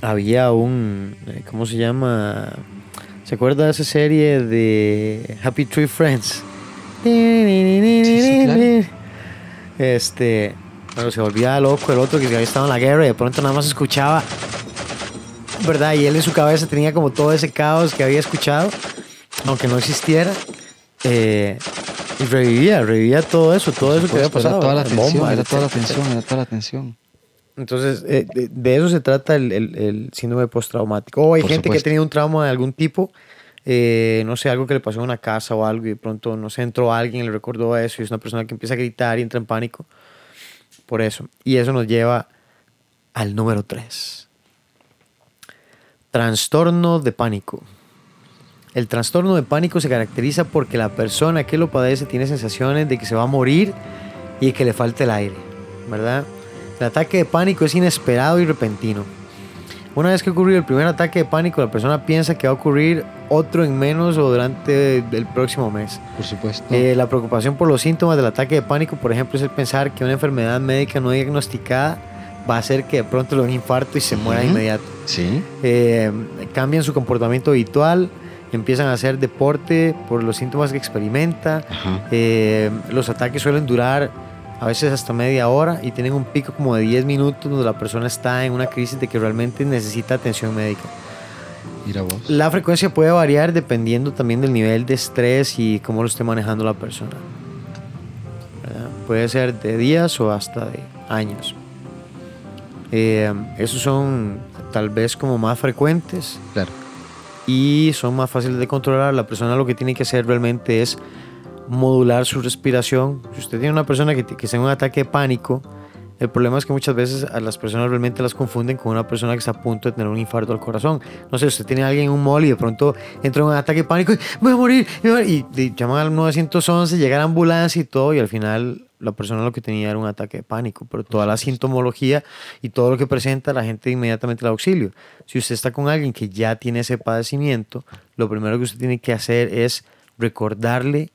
[SPEAKER 2] Había un. eh, ¿Cómo se llama? ¿Se acuerda de esa serie de Happy Tree Friends?
[SPEAKER 1] sí, claro.
[SPEAKER 2] Este. Bueno, se volvía loco el otro que había estado en la guerra y de pronto nada más escuchaba ¿verdad? Y él en su cabeza tenía como todo ese caos que había escuchado, aunque no existiera. Eh, y revivía, revivía todo eso, todo eso que había pasado.
[SPEAKER 1] Era toda la atención,
[SPEAKER 2] Bombas,
[SPEAKER 1] era toda la atención, era toda la atención.
[SPEAKER 2] Entonces, eh, de, de eso se trata el, el- el síndrome postraumático. O hay
[SPEAKER 1] Por
[SPEAKER 2] gente que ha tenido un trauma de algún tipo, eh, no sé, algo que le pasó en una casa o algo, y de pronto, no sé, entró alguien y le recordó eso, y es una persona que empieza a gritar y entra en pánico. Por eso. Y eso nos lleva al número 3. Trastorno de pánico. El trastorno de pánico se caracteriza porque la persona que lo padece tiene sensaciones de que se va a morir y que le falta el aire, ¿verdad? El ataque de pánico es inesperado y repentino. Una vez que ocurrió el primer ataque de pánico, la persona piensa que va a ocurrir otro en menos o durante el próximo mes.
[SPEAKER 1] Por supuesto.
[SPEAKER 2] Eh, la preocupación por los síntomas del ataque de pánico, por ejemplo, es el pensar que una enfermedad médica no diagnosticada va a hacer que de pronto le dé un infarto y se muera de inmediato.
[SPEAKER 1] sí.
[SPEAKER 2] Eh, cambian su comportamiento habitual, empiezan a hacer deporte por los síntomas que experimenta. Eh, los ataques suelen durar a veces hasta media hora y tienen un pico como de 10 minutos donde la persona está en una crisis de que realmente necesita atención médica.
[SPEAKER 1] Mira vos.
[SPEAKER 2] La frecuencia puede variar dependiendo también del nivel de estrés y cómo lo esté manejando la persona. ¿Verdad? Puede ser de días o hasta de años. Eh, esos son tal vez como más frecuentes
[SPEAKER 1] Claro.
[SPEAKER 2] Y son más fáciles de controlar. La persona lo que tiene que hacer realmente es modular su respiración. Si usted tiene una persona que, que en un ataque de pánico, el problema es que muchas veces las personas realmente las confunden con una persona que está a punto de tener un infarto al corazón. No sé, usted tiene a alguien en un mall y de pronto entra en un ataque de pánico y voy a morir. voy a morir", Y, y llaman al 911, llega la ambulancia y todo, y al final la persona lo que tenía era un ataque de pánico, pero toda la sintomología y todo lo que presenta, la gente inmediatamente da auxilio. Si usted está con alguien que ya tiene ese padecimiento, lo primero que usted tiene que hacer es recordarle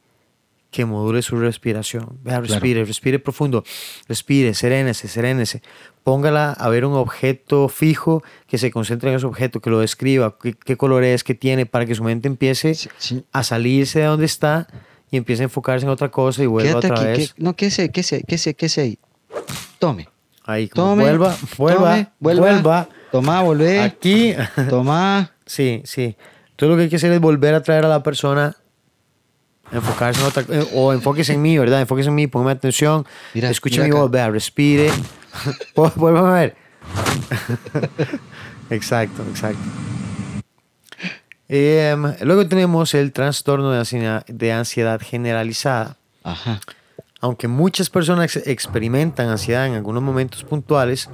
[SPEAKER 2] que module su respiración. Vea, respire, respire profundo, respire, serénese, serénese. Póngala a ver un objeto fijo, que se concentre en ese objeto, que lo describa, qué, qué color es, qué tiene, para que su mente empiece
[SPEAKER 1] Sí, sí.
[SPEAKER 2] a salirse de donde está y empiece a enfocarse en otra cosa y vuelva
[SPEAKER 1] Quédate
[SPEAKER 2] otra
[SPEAKER 1] aquí.
[SPEAKER 2] vez.
[SPEAKER 1] que- no, ¿qué sé? ¿Qué sé? ¿Qué sé? ¿Qué sé ahí? Tome.
[SPEAKER 2] Ahí, como
[SPEAKER 1] Tome.
[SPEAKER 2] vuelva, vuelva,
[SPEAKER 1] tome, vuelva.
[SPEAKER 2] vuelva.
[SPEAKER 1] Toma, volvé.
[SPEAKER 2] Aquí.
[SPEAKER 1] Toma.
[SPEAKER 2] Sí, sí. Entonces lo que hay que hacer es volver a traer a la persona, enfocarse en otra eh, o enfóquese en mí, ¿verdad? Enfóquese en mí, póngame atención,
[SPEAKER 1] Mira,
[SPEAKER 2] escuche mi voz, vea, respire. Vu- Vuelvan a ver. exacto, exacto. Em, luego tenemos el trastorno de ansiedad, de ansiedad generalizada.
[SPEAKER 1] Ajá.
[SPEAKER 2] Aunque muchas personas ex- experimentan ansiedad en algunos momentos puntuales,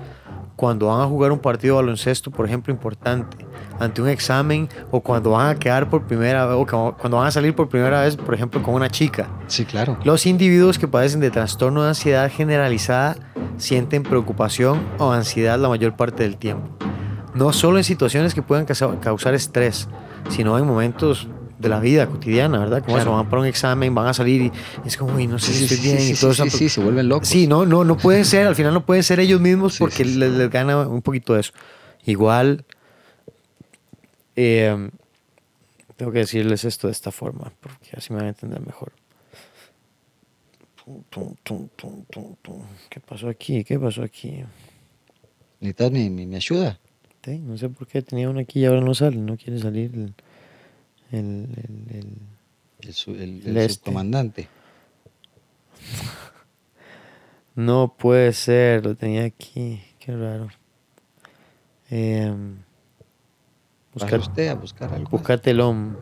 [SPEAKER 2] cuando van a jugar un partido de baloncesto, por ejemplo, importante, ante un examen, o cuando van a quedar por primera vez, o cu- cuando van a salir por primera vez, por ejemplo, con una chica.
[SPEAKER 1] Sí, claro.
[SPEAKER 2] Los individuos que padecen de trastorno de ansiedad generalizada sienten preocupación o ansiedad la mayor parte del tiempo. No solo en situaciones que puedan causa- causar estrés, sino en momentos de la vida cotidiana, ¿verdad? Como
[SPEAKER 1] Claro.
[SPEAKER 2] eso, van para un examen, van a salir y es como, uy, no sé si estoy bien
[SPEAKER 1] sí,
[SPEAKER 2] y
[SPEAKER 1] sí,
[SPEAKER 2] todo
[SPEAKER 1] sí,
[SPEAKER 2] eso.
[SPEAKER 1] sí, se vuelven locos.
[SPEAKER 2] Sí, no, no, no pueden ser, al final no pueden ser ellos mismos
[SPEAKER 1] Sí,
[SPEAKER 2] porque
[SPEAKER 1] sí, sí.
[SPEAKER 2] Les, les gana un poquito eso. Igual, eh, tengo que decirles esto de esta forma porque así me van a entender mejor. ¿Qué pasó aquí? ¿Qué pasó aquí?
[SPEAKER 1] ¿Necesitas mi, mi, mi ayuda?
[SPEAKER 2] No sé por qué tenía uno aquí y ahora no sale, no quiere salir el, el, el- el- este.
[SPEAKER 1] subcomandante.
[SPEAKER 2] No puede ser, lo tenía aquí, qué raro. Eh,
[SPEAKER 1] Vaya
[SPEAKER 2] busca-
[SPEAKER 1] usted a buscar algo.
[SPEAKER 2] Buscate el OM.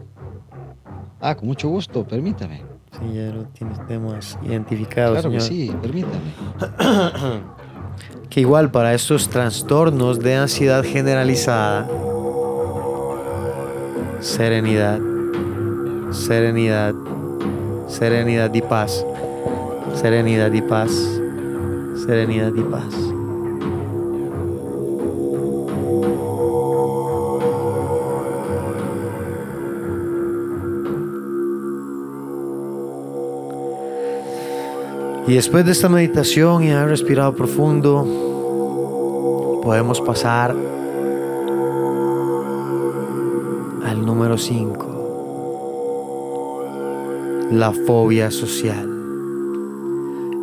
[SPEAKER 1] Ah, con mucho gusto, permítame.
[SPEAKER 2] Sí, ya lo tienes temas identificados.
[SPEAKER 1] claro que sí, permítame.
[SPEAKER 2] Que igual para estos trastornos de ansiedad generalizada, serenidad, serenidad, serenidad y paz, serenidad y paz, serenidad y paz. Y después de esta meditación y haber respirado profundo, podemos pasar al número 5. La fobia social.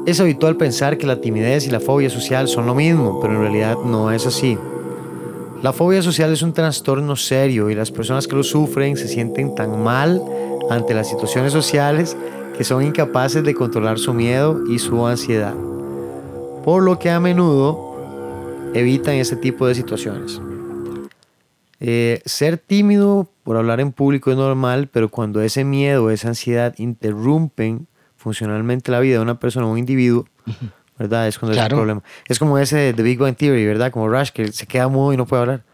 [SPEAKER 2] Es habitual pensar que la timidez y la fobia social son lo mismo, pero en realidad no es así. La fobia social es un trastorno serio y las personas que lo sufren se sienten tan mal ante las situaciones sociales que son incapaces de controlar su miedo y su ansiedad, por lo que a menudo evitan ese tipo de situaciones. Eh, ser tímido por hablar en público es normal, pero cuando ese miedo esa ansiedad interrumpen funcionalmente la vida de una persona o un individuo, ¿verdad? Es cuando es el problema. Es como ese de The Big Bang Theory, ¿verdad? Como Rush, que se queda mudo y no puede hablar.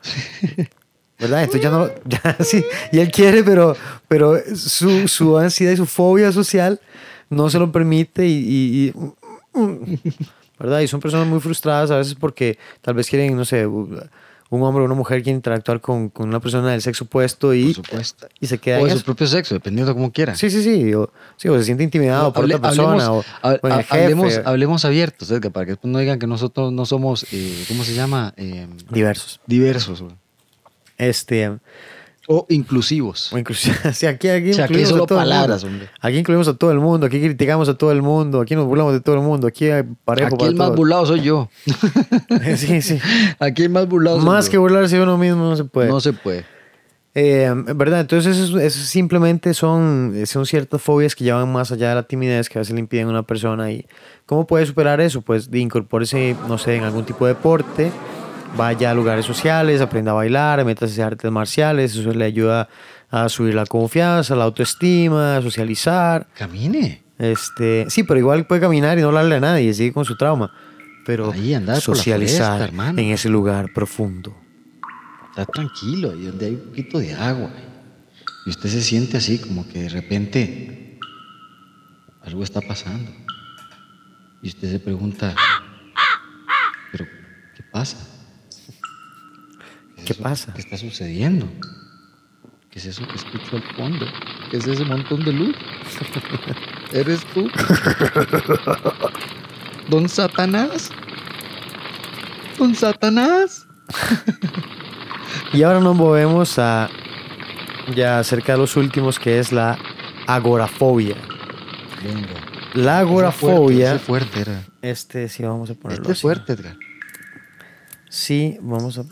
[SPEAKER 2] ¿Verdad? Entonces ya no lo- ya, sí, y él quiere, pero, pero su, su ansiedad y su fobia social no se lo permite y, y- y- ¿verdad? Y son personas muy frustradas a veces porque tal vez quieren, no sé, un hombre o una mujer quiere interactuar con, con una persona del sexo opuesto y,
[SPEAKER 1] Por supuesto.
[SPEAKER 2] y se queda
[SPEAKER 1] O de su propio sexo, dependiendo como quiera.
[SPEAKER 2] Sí, sí, sí. O, sí, o se siente intimidado por
[SPEAKER 1] Hable-
[SPEAKER 2] otra persona.
[SPEAKER 1] hablemos,
[SPEAKER 2] o,
[SPEAKER 1] ha-
[SPEAKER 2] o en el
[SPEAKER 1] ha-
[SPEAKER 2] jefe.
[SPEAKER 1] hablemos, hablemos abiertos, Edgar, para que después no digan que nosotros no somos, eh, ¿cómo se llama? Eh,
[SPEAKER 2] Diversos.
[SPEAKER 1] diversos güey.
[SPEAKER 2] Este,
[SPEAKER 1] o inclusivos.
[SPEAKER 2] o inclusive, sí, aquí, aquí
[SPEAKER 1] O sea, aquí
[SPEAKER 2] incluimos a todo el
[SPEAKER 1] palabras,
[SPEAKER 2] mundo.
[SPEAKER 1] hombre.
[SPEAKER 2] Aquí incluimos a todo el mundo, aquí criticamos a todo el mundo, aquí nos burlamos de todo el mundo, aquí hay parejo
[SPEAKER 1] Aquí
[SPEAKER 2] para
[SPEAKER 1] el más burlado soy yo.
[SPEAKER 2] Sí, sí.
[SPEAKER 1] Aquí el más burlado soy
[SPEAKER 2] Más
[SPEAKER 1] yo.
[SPEAKER 2] que burlarse de uno mismo no se puede.
[SPEAKER 1] No se puede.
[SPEAKER 2] Eh, ¿Verdad? Entonces, eso, eso simplemente son, son ciertas fobias que llevan más allá de la timidez que a veces le impiden a una persona. ¿Y cómo puede superar eso? Pues de incorpórese, no sé, en algún tipo de deporte, vaya a lugares sociales, aprenda a bailar, métase a artes marciales, eso le ayuda a subir la confianza, la autoestima, a socializar.
[SPEAKER 1] Camine.
[SPEAKER 2] Este, sí, pero igual puede caminar y no hablarle a nadie, sigue con su trauma. Pero
[SPEAKER 1] Ahí, andar por la
[SPEAKER 2] socializar en ese lugar profundo.
[SPEAKER 1] Está tranquilo, ahí donde hay un poquito de agua. Y usted se siente así, como que de repente algo está pasando. Y usted se pregunta, ¿pero qué pasa?
[SPEAKER 2] ¿Qué
[SPEAKER 1] eso?
[SPEAKER 2] pasa?
[SPEAKER 1] ¿Qué está sucediendo? ¿Qué es eso que escucho al fondo? ¿Qué es ese montón de luz? ¿Eres tú? ¿Don Satanás? ¿Don Satanás?
[SPEAKER 2] Y ahora nos movemos a ya cerca de los últimos que es la agorafobia.
[SPEAKER 1] Venga.
[SPEAKER 2] La
[SPEAKER 1] Ese
[SPEAKER 2] agorafobia,
[SPEAKER 1] fuerte, ese fuerte era.
[SPEAKER 2] este sí vamos a ponerlo
[SPEAKER 1] Este es
[SPEAKER 2] así.
[SPEAKER 1] fuerte, Edgar.
[SPEAKER 2] Sí, vamos a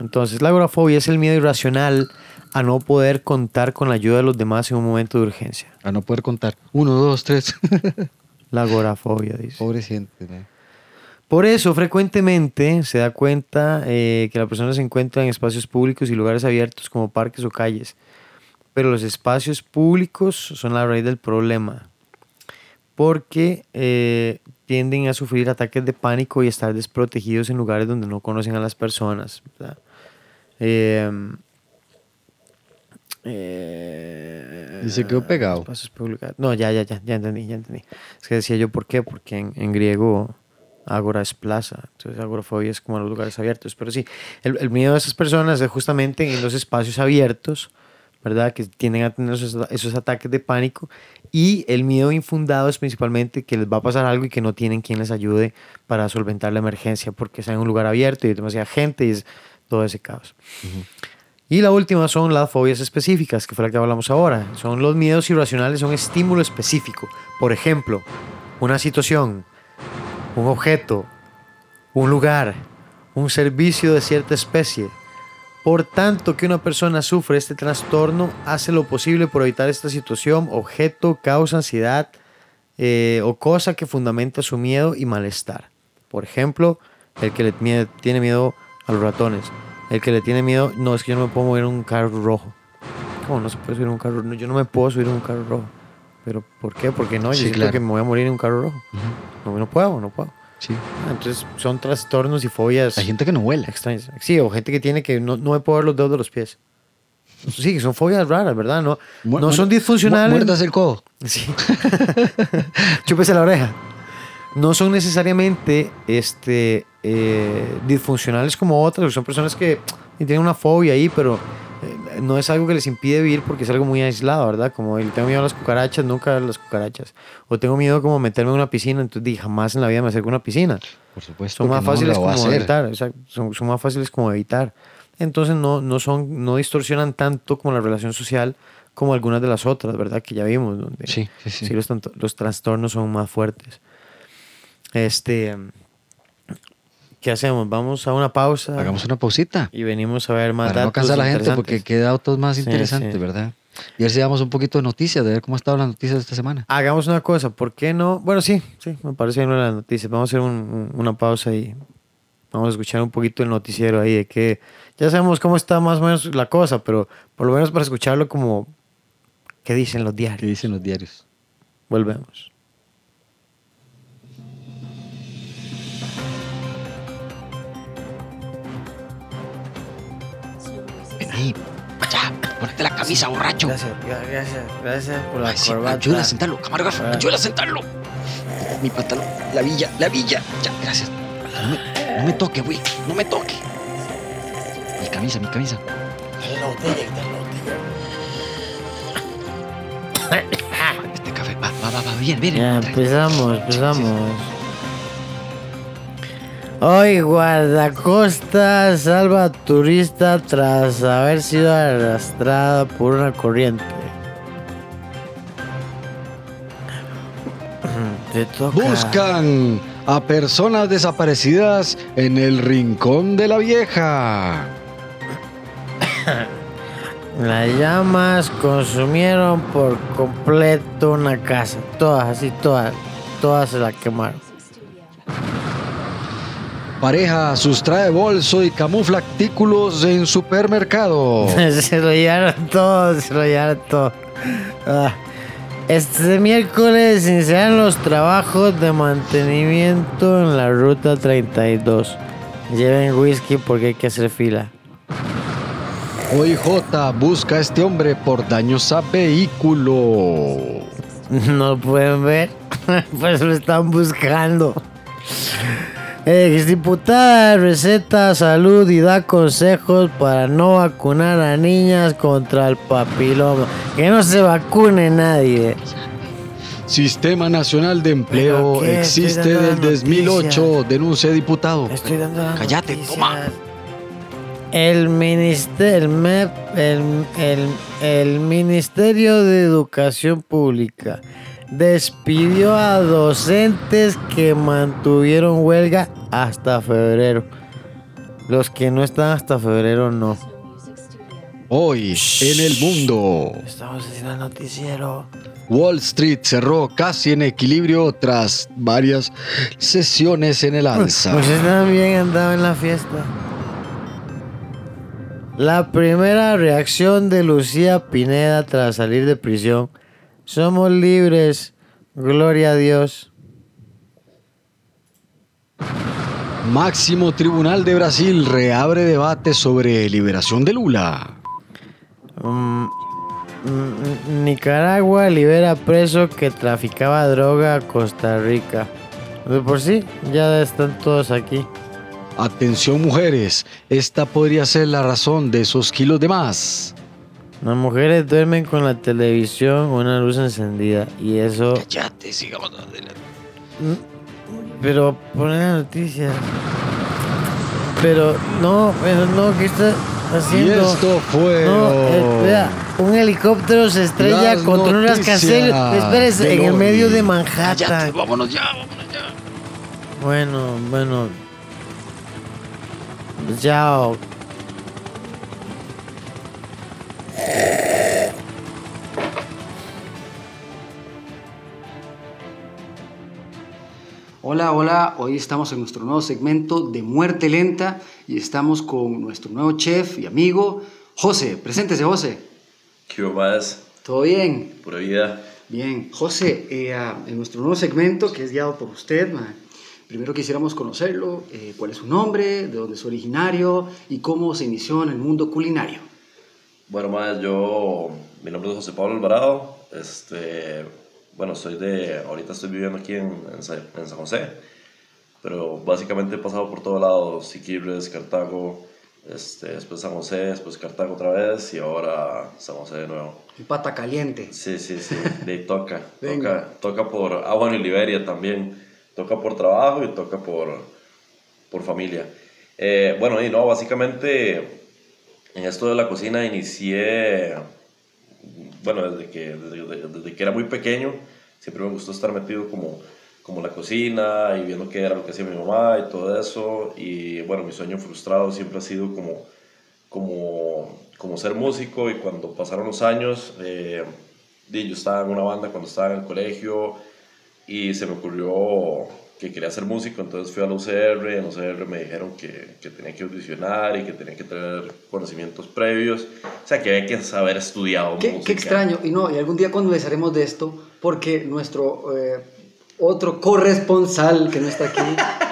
[SPEAKER 2] Entonces, la agorafobia es el miedo irracional a no poder contar con la ayuda de los demás en un momento de urgencia.
[SPEAKER 1] A no poder contar. Uno, dos, tres.
[SPEAKER 2] La agorafobia dice.
[SPEAKER 1] Pobre gente. ¿no?
[SPEAKER 2] Por eso, frecuentemente se da cuenta eh, que la persona se encuentra en espacios públicos y lugares abiertos como parques o calles. Pero los espacios públicos son la raíz del problema. Porque eh, tienden a sufrir ataques de pánico y estar desprotegidos en lugares donde no conocen a las personas. ¿verdad? Eh, eh,
[SPEAKER 1] Y se quedó pegado.
[SPEAKER 2] No, ya, ya, ya, ya entendí, ya entendí. Es que decía yo por qué, porque en, en griego agora es plaza, entonces agorafobia es como los lugares abiertos. Pero sí, el, el miedo de esas personas es justamente en los espacios abiertos, ¿verdad? Que tienden a tener esos, esos ataques de pánico. Y el miedo infundado es principalmente que les va a pasar algo y que no tienen quien les ayude para solventar la emergencia, porque están en un lugar abierto y hay demasiada gente y es todo ese caos. Y la última son las fobias específicas, que fue la que hablamos ahora. Son los miedos irracionales, son estímulo específico. Por ejemplo, una situación, un objeto, un lugar, un servicio de cierta especie. Por tanto que una persona sufre este trastorno, hace lo posible por evitar esta situación, objeto, causa, ansiedad eh, o cosa que fundamenta su miedo y malestar. Por ejemplo, el que le tiene miedo a los ratones. El que le tiene miedo, no, es que yo no me puedo mover en un carro rojo. ¿Cómo no se puede subir en un carro rojo? Yo no me puedo subir en un carro rojo. ¿Pero por qué? Porque no, yo
[SPEAKER 1] Sí,
[SPEAKER 2] siento
[SPEAKER 1] claro.
[SPEAKER 2] que me voy a morir en un carro rojo.
[SPEAKER 1] Ujú.
[SPEAKER 2] No, no puedo, no puedo.
[SPEAKER 1] Sí.
[SPEAKER 2] Ah, Entonces son trastornos y fobias
[SPEAKER 1] Hay gente que no huele.
[SPEAKER 2] extrañas. Sí, o gente que tiene que no, no me puedo ver los dedos de los pies. Sí, que son fobias raras, ¿verdad? No, no son disfuncionales.
[SPEAKER 1] mu- Muerdas el codo.
[SPEAKER 2] Sí. Chúpese la oreja. No son necesariamente este, eh, disfuncionales como otras, son personas que tienen una fobia ahí, pero eh, no es algo que les impide vivir porque es algo muy aislado, ¿verdad? Como el tengo miedo a las cucarachas, nunca a las cucarachas. O tengo miedo como meterme en una piscina, entonces di, jamás en la vida me acerco a una piscina.
[SPEAKER 1] Por supuesto.
[SPEAKER 2] Son más
[SPEAKER 1] no
[SPEAKER 2] fáciles como evitar, son, son más fáciles como evitar. Entonces no, no, son, no distorsionan tanto como la relación social como algunas de las otras, ¿verdad? Que ya vimos, donde
[SPEAKER 1] Sí, sí, sí.
[SPEAKER 2] sí los, los trastornos son más fuertes. Este, ¿qué hacemos? Vamos a una pausa
[SPEAKER 1] Hagamos una pausita.
[SPEAKER 2] y venimos a ver más
[SPEAKER 1] Para no
[SPEAKER 2] datos
[SPEAKER 1] cansar a la gente porque queda autos más
[SPEAKER 2] Sí,
[SPEAKER 1] interesantes,
[SPEAKER 2] sí.
[SPEAKER 1] ¿verdad? Y a ver si damos un poquito de noticias, de ver cómo estaban las noticias de esta semana.
[SPEAKER 2] Hagamos una cosa, ¿por qué no? Bueno, sí, sí, me parece bien las noticias. Vamos a hacer un- un- una pausa y vamos a escuchar un poquito el noticiero ahí de que ya sabemos cómo está más o menos la cosa, pero por lo menos para escucharlo como qué dicen los
[SPEAKER 1] ¿Qué
[SPEAKER 2] diarios.
[SPEAKER 1] dicen los diarios?
[SPEAKER 2] Volvemos.
[SPEAKER 1] Vení, allá, ponete la camisa, borracho.
[SPEAKER 2] Gracias, gracias, gracias por la
[SPEAKER 1] Ay, sí,
[SPEAKER 2] corbata.
[SPEAKER 1] ayúdale a sentarlo, camarógrafo, ayúdale a sentarlo. mi pantalón, la villa, la villa. Ya, gracias. No me, no me toque, güey, no me toque. Mi camisa, mi camisa. Este café, va, va, va, va, bien, bien.
[SPEAKER 2] Ya empezamos, empezamos. Hoy guardacosta salva turista tras haber sido arrastrada por una corriente. Te toca.
[SPEAKER 1] Buscan a personas desaparecidas en el rincón de la vieja.
[SPEAKER 2] Las llamas consumieron por completo una casa. Todas, así, todas. Todas se la quemaron.
[SPEAKER 1] Pareja sustrae bolso y camufla artículos en supermercado.
[SPEAKER 2] se lo llevaron todo, se lo llevaron todo. Ah. Este miércoles iniciaron los trabajos de mantenimiento en la ruta 32. Lleven whisky porque hay que hacer fila.
[SPEAKER 1] OIJ busca a este hombre por daños a vehículo.
[SPEAKER 2] No lo pueden ver, pues lo están buscando. Exdiputada receta salud y da consejos para no vacunar a niñas contra el papiloma. Que no se vacune nadie.
[SPEAKER 1] Sistema Nacional de Empleo
[SPEAKER 2] ¿Pero qué?
[SPEAKER 1] existe
[SPEAKER 2] la
[SPEAKER 1] 2008, denuncia diputado.
[SPEAKER 2] Estoy dando las
[SPEAKER 1] Cállate,
[SPEAKER 2] noticias.
[SPEAKER 1] toma.
[SPEAKER 2] El ministerio, el, MEP, el, el- el Ministerio de Educación Pública despidió a docentes que mantuvieron huelga hasta febrero. Los que no están hasta febrero no.
[SPEAKER 1] Hoy, en el mundo,
[SPEAKER 2] Estamos haciendo el noticiero.
[SPEAKER 1] Wall Street cerró casi en equilibrio tras varias sesiones en el alza.
[SPEAKER 2] Pues también andaba en la fiesta. La primera reacción de Lucía Pineda tras salir de prisión. Somos libres. Gloria a Dios.
[SPEAKER 1] Máximo Tribunal de Brasil reabre debate sobre liberación de Lula.
[SPEAKER 2] Mm, Nicaragua libera preso que traficaba droga a Costa Rica. De por sí, ya están todos aquí.
[SPEAKER 1] Atención mujeres, esta podría ser la razón de esos kilos de más.
[SPEAKER 2] Las mujeres duermen con la televisión o una luz encendida. Y eso
[SPEAKER 1] Cállate, sigamos adelante.
[SPEAKER 2] Pero ponen las noticias. Pero no, pero no, ¿qué está
[SPEAKER 1] Y
[SPEAKER 2] haciendo?
[SPEAKER 1] esto fue
[SPEAKER 2] No, eh, vea, un helicóptero se estrella
[SPEAKER 1] Las
[SPEAKER 2] contra un rascacielos. Espérese, en el medio de
[SPEAKER 1] Cállate,
[SPEAKER 2] Manhattan.
[SPEAKER 1] vámonos ya, vámonos ya.
[SPEAKER 2] Bueno, bueno. Chao.
[SPEAKER 3] Hola, hola, hoy estamos en nuestro nuevo segmento de Muerte Lenta y estamos con nuestro nuevo chef y amigo, José. Preséntese, José.
[SPEAKER 4] ¿Qué más?
[SPEAKER 3] ¿Todo bien?
[SPEAKER 4] Pura vida.
[SPEAKER 3] Bien. José, eh, ah, en nuestro nuevo segmento que es guiado por usted, primero quisiéramos conocerlo, eh, cuál es su nombre, de dónde es originario y cómo se inició en el mundo culinario.
[SPEAKER 4] Bueno, más yo, mi nombre es José Pablo Alvarado. Este, bueno, soy de, ahorita estoy viviendo aquí en, en, Sa- en San José, pero básicamente he pasado por todos lados, Siquirres, Cartago, este, después San José, después Cartago otra vez y ahora San José de nuevo.
[SPEAKER 3] En pata caliente.
[SPEAKER 4] Sí, sí, sí, de ahí toca, toca, toca por, ah bueno, y Liberia también, toca por trabajo y toca por, por familia. Eh, bueno, y no, básicamente en esto de la cocina inicié, bueno, desde que, desde, que era muy pequeño, siempre me gustó estar metido como, como la cocina y viendo qué era lo que hacía mi mamá y todo eso, y bueno, mi sueño frustrado siempre ha sido como como, como ser músico. Y cuando pasaron los años, eh, yo estaba en una banda cuando estaba en el colegio y se me ocurrió que quería ser músico, entonces fui a la UCR, en la UCR me dijeron que, que tenía que audicionar y que tenía que tener conocimientos previos, o sea que había que saber estudiado
[SPEAKER 3] Qué,
[SPEAKER 4] música.
[SPEAKER 3] qué extraño. Y no, y algún día conversaremos de esto porque nuestro eh, otro corresponsal que no está aquí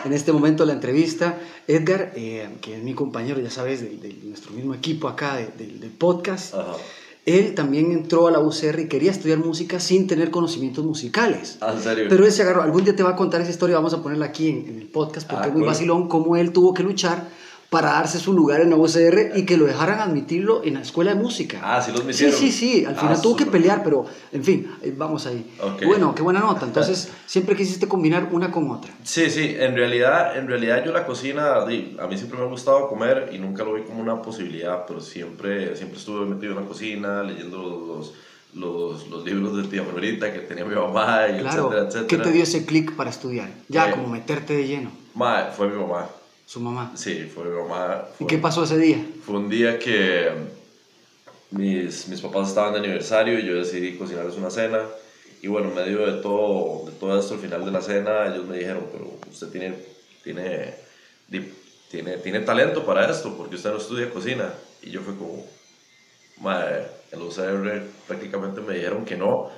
[SPEAKER 3] en este momento de la entrevista, Edgar, eh, que es mi compañero, ya sabes, de, de nuestro mismo equipo acá de- de- del podcast,
[SPEAKER 4] Ajá.
[SPEAKER 1] Él también entró a la UCR y quería estudiar música sin tener conocimientos musicales.
[SPEAKER 4] Ah, ¿en serio?
[SPEAKER 1] Pero él se agarró, algún día te va a contar esa historia, vamos a ponerla aquí en, en el podcast porque
[SPEAKER 4] Ah,
[SPEAKER 1] es muy
[SPEAKER 4] cool.
[SPEAKER 1] vacilón cómo él tuvo que luchar para darse su lugar en la UCR y que lo dejaran admitirlo en la escuela de música.
[SPEAKER 4] Ah, sí los
[SPEAKER 1] Sí,
[SPEAKER 4] metieron.
[SPEAKER 1] sí, sí, al
[SPEAKER 4] Ah,
[SPEAKER 1] final tuvo que pelear, pero en fin, vamos ahí.
[SPEAKER 4] Ok.
[SPEAKER 1] Bueno, qué buena nota. Entonces, siempre quisiste combinar una con otra.
[SPEAKER 4] Sí, sí, en realidad, en realidad yo la cocina, a mí siempre me ha gustado comer y nunca lo vi como una posibilidad, pero siempre, siempre estuve metido en la cocina, leyendo los, los, los libros de tía Manuelita que tenía mi mamá, y
[SPEAKER 1] Claro,
[SPEAKER 4] etcétera, etcétera.
[SPEAKER 1] ¿qué te dio ese clic para estudiar? Ya,
[SPEAKER 4] Eh,
[SPEAKER 1] como meterte de lleno,
[SPEAKER 4] Ma, fue mi mamá,
[SPEAKER 1] su mamá.
[SPEAKER 4] sí, fue mi mamá.
[SPEAKER 1] ¿Y
[SPEAKER 4] Fue,
[SPEAKER 1] qué pasó ese día?
[SPEAKER 4] Fue un día que mis, mis papás estaban de aniversario y yo decidí cocinarles una cena. Y bueno, en medio de todo, de todo esto, al final de la cena, ellos me dijeron, pero usted tiene, tiene, tiene, tiene talento para esto, porque usted no estudia cocina. Y yo fui como, madre, en la UCR prácticamente me dijeron que no.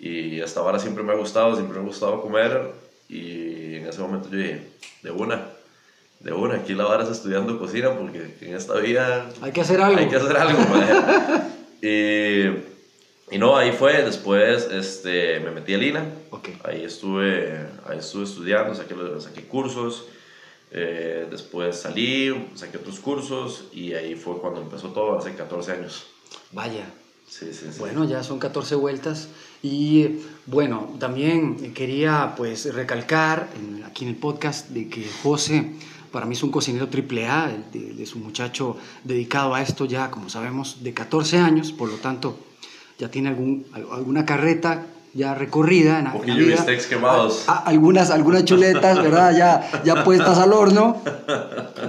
[SPEAKER 4] Y hasta ahora siempre me ha gustado, siempre me ha gustado comer. Y en ese momento yo dije, de una, de una, aquí la vara es estudiando cocina, porque en esta vida
[SPEAKER 1] Hay que hacer algo.
[SPEAKER 4] hay que hacer algo, y, y no, ahí fue. Después este, me metí a Lina. Ahí estuve, ahí estuve estudiando, saqué, saqué cursos. eh, después salí, saqué otros cursos. Y ahí fue cuando empezó todo, hace 14 años.
[SPEAKER 1] Vaya.
[SPEAKER 4] Sí, sí, sí.
[SPEAKER 1] Bueno, ya son 14 vueltas y bueno, también quería pues recalcar en- aquí en el podcast de que José para mí es un cocinero triple A, es un muchacho dedicado a esto ya, como sabemos, de 14 años, por lo tanto ya tiene algún, al- alguna carreta ya recorrida en, en la vida.
[SPEAKER 4] quemados.
[SPEAKER 1] A- a- algunas, algunas chuletas, ¿verdad? Ya, ya puestas al horno.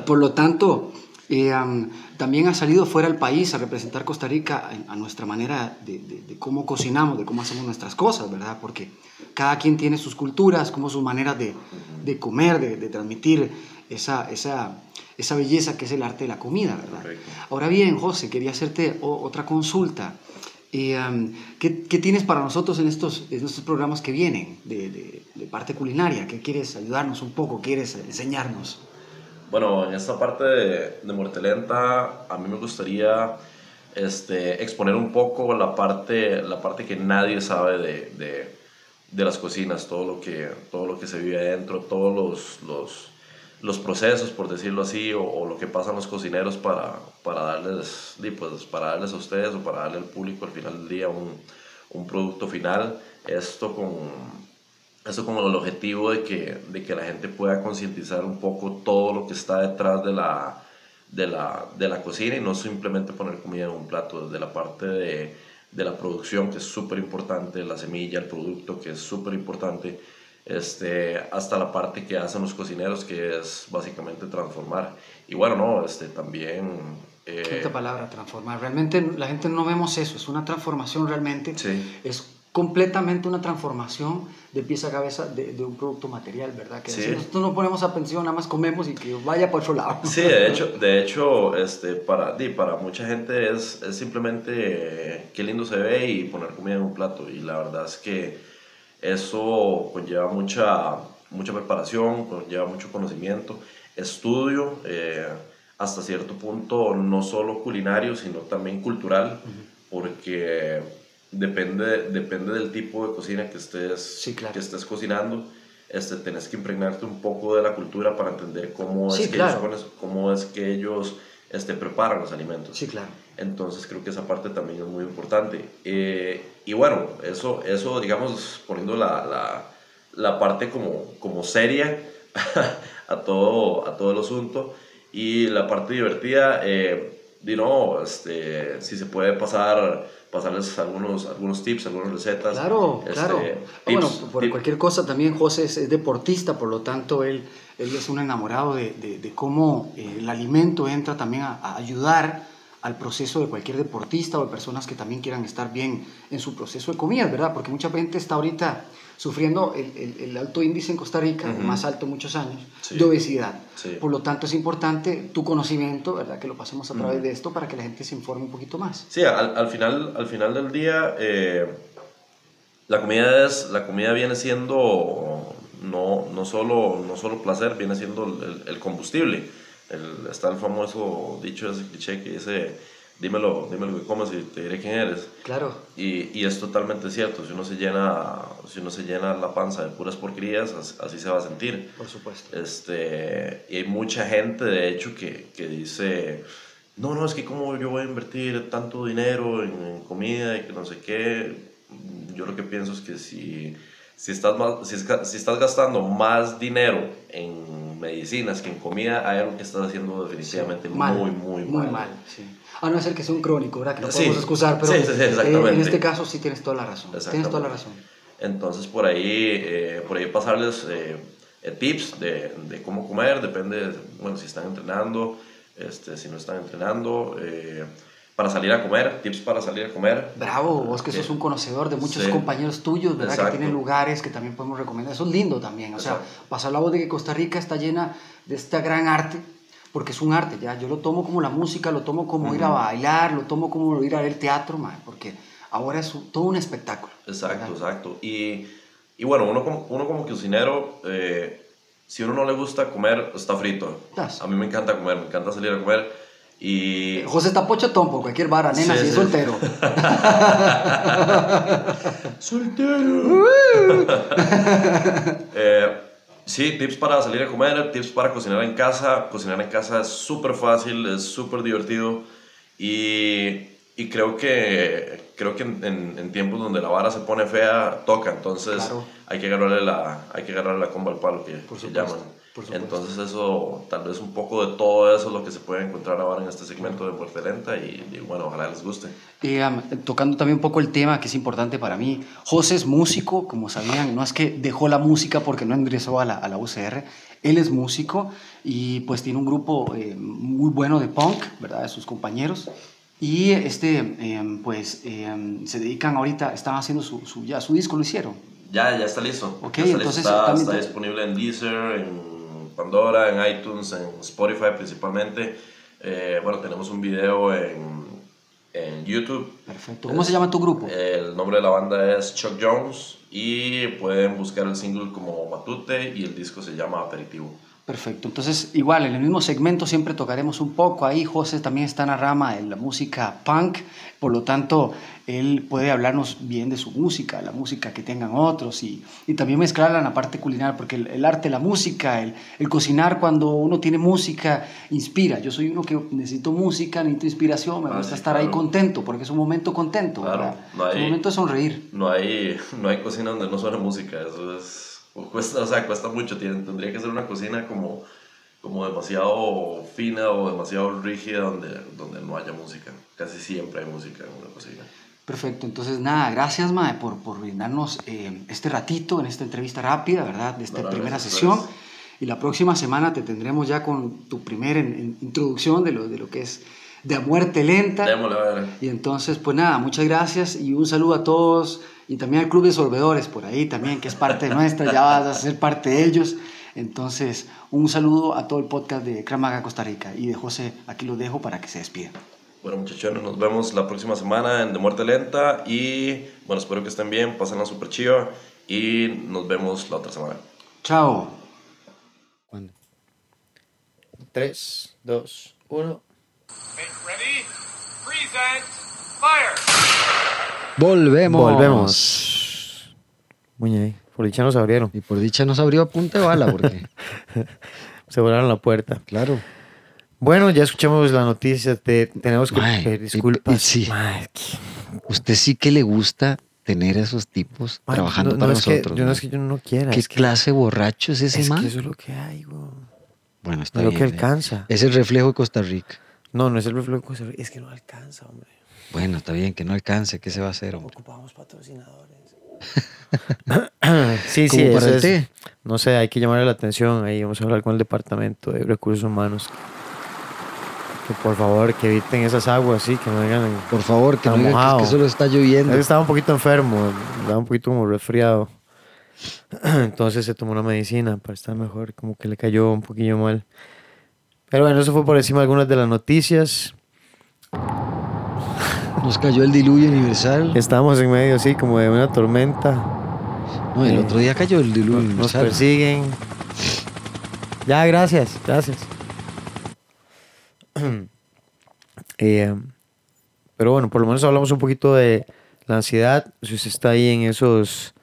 [SPEAKER 1] Por lo tanto, eh, am, también ha salido fuera del país a representar Costa Rica a, a nuestra manera de, de- de cómo cocinamos, de cómo hacemos nuestras cosas, ¿verdad? Porque cada quien tiene sus culturas, como sus maneras de, de comer, de transmitir esa, esa, esa belleza que es el arte de la comida, ¿verdad?
[SPEAKER 4] Correcto.
[SPEAKER 1] Ahora bien, José, quería hacerte otra consulta. Am, ¿qué, qué tienes para nosotros en estos, en estos programas que vienen de, de- de parte culinaria? ¿Qué quieres ayudarnos un poco? ¿Quieres enseñarnos?
[SPEAKER 4] Bueno, en esta parte de, de Muerte Lenta, a mí me gustaría este, exponer un poco la parte, la parte que nadie sabe de, de, de las cocinas, todo lo, que, todo lo que se vive adentro, todos los, los, los procesos, por decirlo así, o, lo que pasan los cocineros para, para, darles, pues, para darles a ustedes o para darle al público al final del día un, un producto final. Esto con, esto con el objetivo de que, de que la gente pueda concientizar un poco todo lo que está detrás de la, de la, de la cocina y no simplemente poner comida en un plato, desde la parte de, de la producción, que es súper importante, la semilla, el producto, que es súper importante, este, hasta la parte que hacen los cocineros, que es básicamente transformar. Y bueno, no, este, también... eh,
[SPEAKER 1] Esta palabra, transformar. Realmente la gente no vemos eso, es una transformación realmente.
[SPEAKER 4] Sí.
[SPEAKER 1] Es completamente una transformación de pieza a cabeza de, de un producto material, ¿verdad? Que
[SPEAKER 4] Sí.
[SPEAKER 1] si nosotros no ponemos a pensión, nada más comemos y que vaya por otro lado.
[SPEAKER 4] Sí, de hecho, de hecho este, para, para mucha gente es, es simplemente eh, qué lindo se ve y poner comida en un plato. Y la verdad es que eso conlleva mucha, mucha preparación, conlleva mucho conocimiento, estudio, eh, hasta cierto punto no solo culinario, sino también cultural, porque depende, depende del tipo de cocina que estés,
[SPEAKER 1] Sí, claro.
[SPEAKER 4] que estés cocinando. Este, tenés que impregnarte un poco de la cultura para entender cómo es
[SPEAKER 1] Sí,
[SPEAKER 4] que
[SPEAKER 1] claro.
[SPEAKER 4] ellos, cómo es que ellos este, preparan los alimentos.
[SPEAKER 1] Sí, claro.
[SPEAKER 4] Entonces creo que esa parte también es muy importante. Eh, y bueno, eso, eso digamos, poniendo la, la, la parte como, como seria a, todo, a todo el asunto. Y la parte divertida, eh, este, si se puede pasar, pasarles algunos, algunos tips, algunas recetas.
[SPEAKER 1] Claro,
[SPEAKER 4] este,
[SPEAKER 1] claro.
[SPEAKER 4] tips-
[SPEAKER 1] bueno, por cualquier cosa también José es, es deportista, por lo tanto él, él es un enamorado de, de- de cómo eh, el alimento entra también a, a ayudar al proceso de cualquier deportista o de personas que también quieran estar bien en su proceso de comidas, ¿verdad? Porque mucha gente está ahorita sufriendo el, el- el alto índice en Costa Rica, el más alto en muchos años,
[SPEAKER 4] Sí.
[SPEAKER 1] de obesidad.
[SPEAKER 4] Sí.
[SPEAKER 1] Por lo tanto es importante tu conocimiento, ¿verdad? Que lo pasemos a través de esto para que la gente se informe un poquito más.
[SPEAKER 4] Sí, al, al final, al final del día, eh, la, comida es, la comida viene siendo no, no, solo, no solo placer, viene siendo el, el combustible. El- está el famoso dicho, ese cliché que dice, dímelo, dímelo que comas y te diré quién eres.
[SPEAKER 1] Claro.
[SPEAKER 4] Y, y, es totalmente cierto, si uno se llena, si uno se llena la panza de puras porquerías, así, se va a sentir.
[SPEAKER 1] Por supuesto.
[SPEAKER 4] Este, y hay mucha gente, de hecho, que, que dice, no, no, es que como yo voy a invertir tanto dinero en, comida y que no sé qué, yo lo que pienso es que si, si, estás, si, si estás gastando más dinero en medicinas que en comida, hay algo que estás haciendo definitivamente muy, muy, muy,
[SPEAKER 1] muy mal. sí. A no ser que sea un crónico, ¿verdad? Que no podemos excusar, pero eh, en este caso sí tienes toda la razón. Tienes toda la razón.
[SPEAKER 4] Entonces, por ahí, eh, por ahí pasarles eh, tips de, de, cómo comer, depende, bueno, si están entrenando, este, si no están entrenando, para salir a comer, tips para salir a comer.
[SPEAKER 1] Bravo, vos que sos un conocedor de muchos compañeros tuyos, ¿verdad? Que tienen lugares que también podemos recomendar. Eso es lindo también. O sea, pasar la voz de que Costa Rica está llena de esta gran arte porque es un arte, ya. Yo lo tomo como la música, lo tomo como ir a bailar, lo tomo como ir a ver teatro, porque ahora es todo un espectáculo.
[SPEAKER 4] Exacto, exacto. Y, y, bueno, uno como, uno como cocinero, eh, si uno no le gusta comer, está frito. A mí me encanta comer, me encanta salir a comer. Y...
[SPEAKER 1] José está pochetón por cualquier vara, nena, si es soltero.
[SPEAKER 4] soltero. eh, Sí, tips para salir a comer, tips para cocinar en casa. Cocinar en casa es súper fácil, es súper divertido y, y, creo que, creo que en, en, tiempos donde la vara se pone fea, toca. Entonces hay, que agarrarle la, hay que agarrarle la comba al palo que, que llaman. Entonces eso, tal vez un poco de todo eso es lo que se puede encontrar ahora en este segmento de Muerte Lenta y, bueno, ojalá les guste.
[SPEAKER 1] Y tocando también un poco el tema que es importante para mí, José es músico, como sabían, no es que dejó la música porque no ingresó a la, a la UCR, él es músico y pues tiene un grupo eh, muy bueno de punk, ¿verdad? De sus compañeros. Y este, em, pues em, se dedican ahorita, están haciendo su, su, ya su disco, lo hicieron.
[SPEAKER 4] Ya, ya está listo.
[SPEAKER 1] Ok,
[SPEAKER 4] entonces está, está disponible en Deezer, en Pandora, en iTunes, en Spotify principalmente. Eh, bueno, tenemos un video en, en YouTube.
[SPEAKER 1] Perfecto. ¿Cómo se llama tu grupo?
[SPEAKER 4] El nombre de la banda es Chuck Jones y pueden buscar el single como Matute y el disco se llama Aperitivo.
[SPEAKER 1] Perfecto. Entonces, igual, en el mismo segmento siempre tocaremos un poco. Ahí José también está en la rama de la música punk, por lo tanto, él puede hablarnos bien de su música, la música que tengan otros y, y también mezclarla en la parte culinaria, porque el, arte, la música, el, el, cocinar cuando uno tiene música, inspira. Yo soy uno que necesito música, necesito inspiración, me ah, gusta estar ahí contento, porque es un momento contento, claro, es un momento de sonreír.
[SPEAKER 4] No hay, no hay cocina donde no suene música, eso es cuesta, o sea, cuesta mucho, tendría que ser una cocina como, como demasiado fina o demasiado rígida donde, donde no haya música. Casi siempre hay música en una cocina.
[SPEAKER 1] Perfecto, entonces nada, gracias Mae por, por brindarnos eh, este ratito en esta entrevista rápida, ¿verdad? De esta primera sesión. Y la próxima semana te tendremos ya con tu primera introducción de lo, de lo que es de muerte lenta.
[SPEAKER 4] Démosle.
[SPEAKER 1] Y entonces, pues nada, muchas gracias y un saludo a todos y también al Club de Solvedores por ahí también, que es parte nuestra, ya vas a ser parte de ellos. Entonces, un saludo a todo el podcast de Cramaga Costa Rica y de José, aquí lo dejo para que se despidan.
[SPEAKER 4] Bueno, muchachones, nos vemos la próxima semana en De Muerte Lenta y bueno, espero que estén bien, pasen la super chiva y nos vemos la otra semana.
[SPEAKER 1] Chao.
[SPEAKER 2] ¿Cuándo? 3, 2, 1. Ready,
[SPEAKER 5] present, fire. Volvemos.
[SPEAKER 2] Volvemos. Muñe, por dicha nos abrieron.
[SPEAKER 5] Y por dicha nos abrió a punta de bala, porque.
[SPEAKER 2] Se volaron la puerta.
[SPEAKER 5] Claro.
[SPEAKER 2] Bueno, ya escuchamos la noticia. tenemos que pedir disculpas.
[SPEAKER 5] sí. Usted sí que le gusta tener a esos tipos trabajando para nosotros.
[SPEAKER 2] yo no es que yo no quiera.
[SPEAKER 5] ¿Qué clase borracho es ese
[SPEAKER 2] es
[SPEAKER 5] man?
[SPEAKER 2] Que eso es lo que hay, güey.
[SPEAKER 5] Bueno, está bien.
[SPEAKER 2] lo que eh. alcanza.
[SPEAKER 5] Es el reflejo de Costa Rica.
[SPEAKER 2] No, no es el reflejo de Costa Rica. Es que no alcanza, hombre.
[SPEAKER 5] Bueno, está bien, que no alcance, ¿qué se va a hacer? Hombre?
[SPEAKER 2] Ocupamos patrocinadores. sí, sí, eso es, no sé, hay que llamarle la atención. Ahí vamos a hablar con el departamento de recursos humanos. Que por favor, que eviten esas aguas, sí, que no vengan.
[SPEAKER 5] Por favor, que no digan que, solo está lloviendo.
[SPEAKER 2] estaba un poquito enfermo, estaba un poquito como resfriado. Entonces se tomó una medicina para estar mejor, como que le cayó un poquillo mal. Pero bueno, eso fue por encima de algunas de las noticias.
[SPEAKER 5] Nos cayó el diluvio universal.
[SPEAKER 2] Estamos en medio, sí, como de una tormenta.
[SPEAKER 5] No, el otro día cayó el diluvio universal.
[SPEAKER 2] Nos persiguen. Ya, gracias, gracias. Eh, pero bueno, por lo menos hablamos un poquito de la ansiedad. Si usted está ahí en esos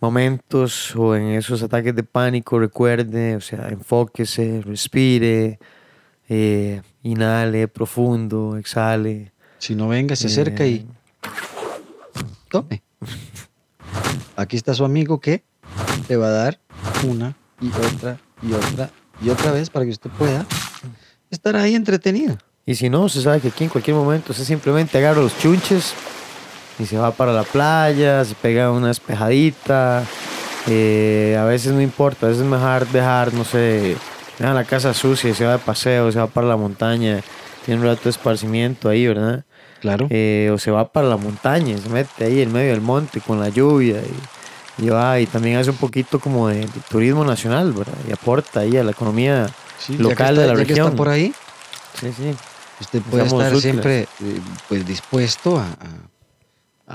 [SPEAKER 2] momentos o en esos ataques de pánico, recuerde, o sea, enfóquese, respire, eh, inhale profundo, exhale.
[SPEAKER 1] Si no venga, se acerca y
[SPEAKER 2] Eh,
[SPEAKER 1] tome. Aquí está su amigo que le va a dar una y otra y otra y otra vez para que usted pueda estar ahí entretenido.
[SPEAKER 2] Y si no, usted sabe que aquí en cualquier momento usted simplemente agarra los chunches y se va para la playa, se pega una espejadita. eh, a veces no importa, a veces es mejor dejar, no sé, deja la casa sucia se va de paseo, se va para la montaña, tiene un rato de esparcimiento ahí, ¿verdad?
[SPEAKER 1] Claro.
[SPEAKER 2] Eh, o se va para la montaña, se mete ahí en medio del monte con la lluvia y, y va y también hace un poquito como de, de turismo nacional, ¿verdad? Y aporta ahí a la economía
[SPEAKER 1] Sí, ya que
[SPEAKER 2] local
[SPEAKER 1] está-
[SPEAKER 2] de la
[SPEAKER 1] ya que
[SPEAKER 2] región.
[SPEAKER 1] está por ahí,
[SPEAKER 2] Sí, sí.
[SPEAKER 1] Usted puede estar siempre eh, pues dispuesto a, a-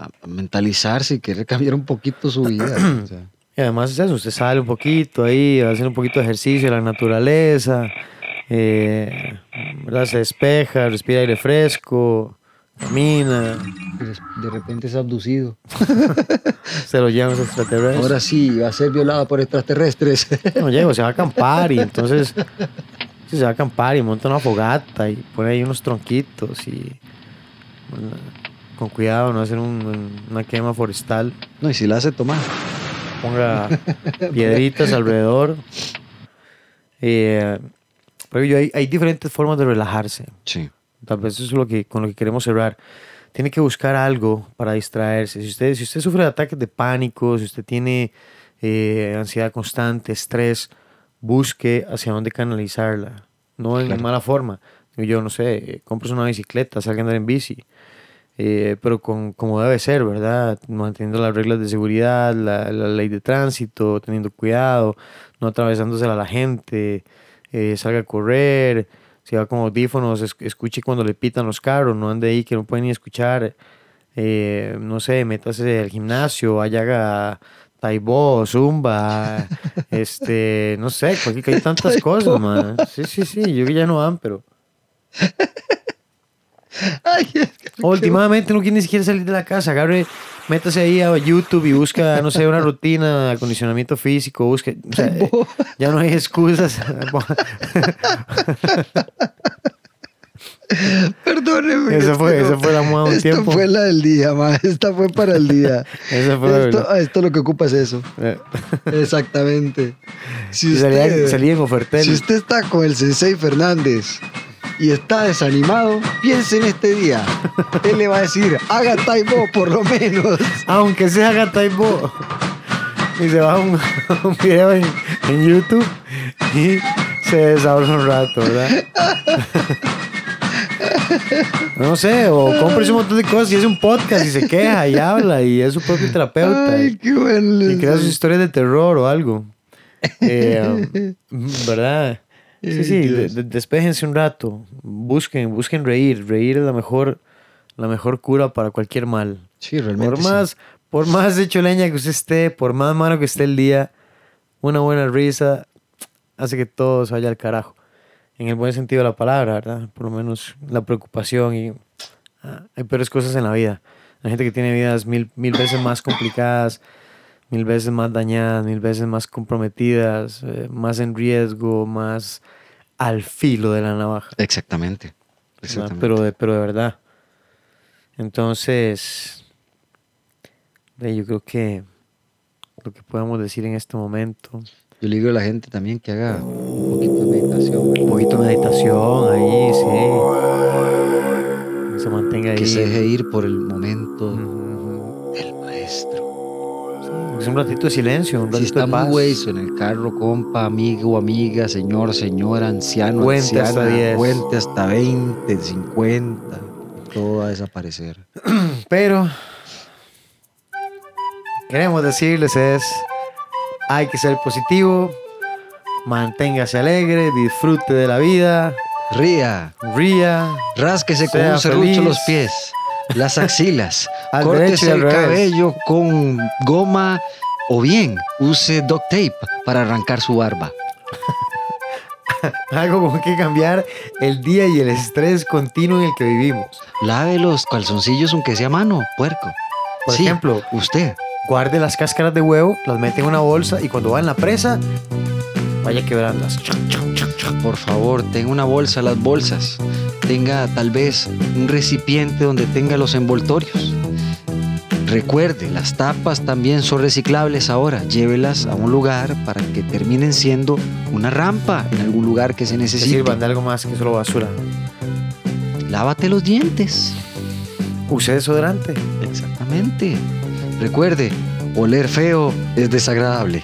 [SPEAKER 1] a mentalizarse y querer cambiar un poquito su vida. o sea.
[SPEAKER 2] Y además es eso, usted sale un poquito ahí, va a hacer un poquito de ejercicio en la naturaleza, eh, despeja, respira aire fresco, camina,
[SPEAKER 1] de- de repente es abducido.
[SPEAKER 2] se lo llevan los extraterrestres.
[SPEAKER 1] Ahora sí, va a ser violado por extraterrestres.
[SPEAKER 2] No llego, se va a acampar y entonces se va a acampar y monta una fogata y pone ahí unos tronquitos y bueno, con cuidado no hacer un- una quema forestal,
[SPEAKER 1] no, y si la hace tomar.
[SPEAKER 2] ponga piedritas alrededor. Eh, pero yo, hay, hay diferentes formas de relajarse.
[SPEAKER 1] Sí.
[SPEAKER 2] Tal vez eso es lo que, con lo que queremos cerrar. Tiene que buscar algo para distraerse. Si usted, si usted sufre de ataques de pánico, si usted tiene eh, ansiedad constante, estrés, busque hacia dónde canalizarla. No en
[SPEAKER 1] Claro.
[SPEAKER 2] mala forma. Yo no sé, eh, compres una bicicleta, salga a andar en bici. Eh, pero con, como debe ser, ¿verdad? Manteniendo las reglas de seguridad, la, la ley de tránsito, teniendo cuidado, no atravesándose a la gente, eh, salga a correr, si va con audífonos, es- escuche cuando le pitan los carros, no ande ahí que no puede ni escuchar, eh, no sé, métase al gimnasio, vaya haga taibo, zumba, este, no sé, porque que hay tantas cosas, man. Sí, sí, sí, yo que ya no van, pero...
[SPEAKER 1] Ay,
[SPEAKER 2] Últimamente no quiere ni siquiera salir de la casa. Agarre, métase ahí a YouTube y busca, no sé, una rutina, acondicionamiento físico. Busque. o sea, ya no hay excusas.
[SPEAKER 1] Perdóneme.
[SPEAKER 2] Esa fue- esa fue la moda un
[SPEAKER 1] Esta
[SPEAKER 2] tiempo.
[SPEAKER 1] fue la del día, ma. Esta fue para el día.
[SPEAKER 2] Esa fue la
[SPEAKER 1] esto,
[SPEAKER 2] verdad.
[SPEAKER 1] esto lo que ocupa es eso.
[SPEAKER 2] Eh,
[SPEAKER 1] Exactamente. Si
[SPEAKER 2] salía,
[SPEAKER 1] usted,
[SPEAKER 2] en ofertel.
[SPEAKER 1] si usted está con el Sensei Fernández y está desanimado, piense en este día. Él le va a decir, haga Taibo por lo menos.
[SPEAKER 2] Aunque sea haga taibo. Y se va un, un video en, en YouTube y se desahoga un rato, ¿verdad? No sé, o compres un montón de cosas y hace un podcast y se queja y habla y es su propio terapeuta.
[SPEAKER 1] Ay, qué bueno.
[SPEAKER 2] y crea sus historias de terror o algo. Eh, ¿Verdad? Sí, sí, de- un rato. Busquen, busquen reír. Reír es la mejor, la mejor cura para cualquier mal.
[SPEAKER 1] Sí, realmente.
[SPEAKER 2] Por
[SPEAKER 1] sí.
[SPEAKER 2] más, por más hecho leña que usted esté, por más malo que esté el día, una buena risa hace que todo se vaya al carajo. En el buen sentido de la palabra, ¿verdad? Por lo menos la preocupación y ah, hay peores cosas en la vida. Hay gente que tiene vidas mil, mil veces más complicadas, mil veces más dañadas, mil veces más comprometidas, eh, más en riesgo, más al filo de la navaja.
[SPEAKER 1] Exactamente. Exactamente.
[SPEAKER 2] Pero de, pero de verdad. Entonces, yo creo que lo que podemos decir en este momento,
[SPEAKER 1] Yo le digo a la gente también que haga un poquito de meditación.
[SPEAKER 2] un poquito de meditación ahí, sí. Que se mantenga ahí.
[SPEAKER 1] Que se deje ir por el momento del maestro.
[SPEAKER 2] Es un ratito de silencio, un
[SPEAKER 1] Si
[SPEAKER 2] ratito
[SPEAKER 1] está
[SPEAKER 2] de paz.
[SPEAKER 1] muy en el carro, compa, amigo, amiga, señor, señora, anciano,
[SPEAKER 2] Cuente hasta
[SPEAKER 1] anciana,
[SPEAKER 2] 10.
[SPEAKER 1] cuente hasta 20, 50. Todo va a desaparecer.
[SPEAKER 2] Pero queremos decirles es, hay que ser positivo, manténgase alegre, disfrute de la vida,
[SPEAKER 1] Ría,
[SPEAKER 2] ría,
[SPEAKER 1] rásquese con un serrucho los pies, las axilas,
[SPEAKER 2] Al
[SPEAKER 1] córtese el
[SPEAKER 2] revés.
[SPEAKER 1] cabello con goma o bien use duct tape para arrancar su barba.
[SPEAKER 2] algo con que cambiar el día y el estrés continuo en el que vivimos.
[SPEAKER 1] Lave los calzoncillos aunque sea a mano, puerco.
[SPEAKER 2] Por
[SPEAKER 1] Sí,
[SPEAKER 2] ejemplo,
[SPEAKER 1] usted.
[SPEAKER 2] Guarde las cáscaras de huevo, las mete en una bolsa y cuando va en la presa, vaya quebrándolas.
[SPEAKER 1] Por favor, tenga una bolsa, las bolsas. Tenga tal vez un recipiente donde tenga los envoltorios. Recuerde, las tapas también son reciclables ahora. Llévelas a un lugar para que terminen siendo una rampa en algún lugar que se
[SPEAKER 2] Que
[SPEAKER 1] necesite.
[SPEAKER 2] sirvan de algo más que solo basura.
[SPEAKER 1] Lávate los dientes.
[SPEAKER 2] Use desodorante.
[SPEAKER 1] Exactamente. Recuerde, oler feo es desagradable.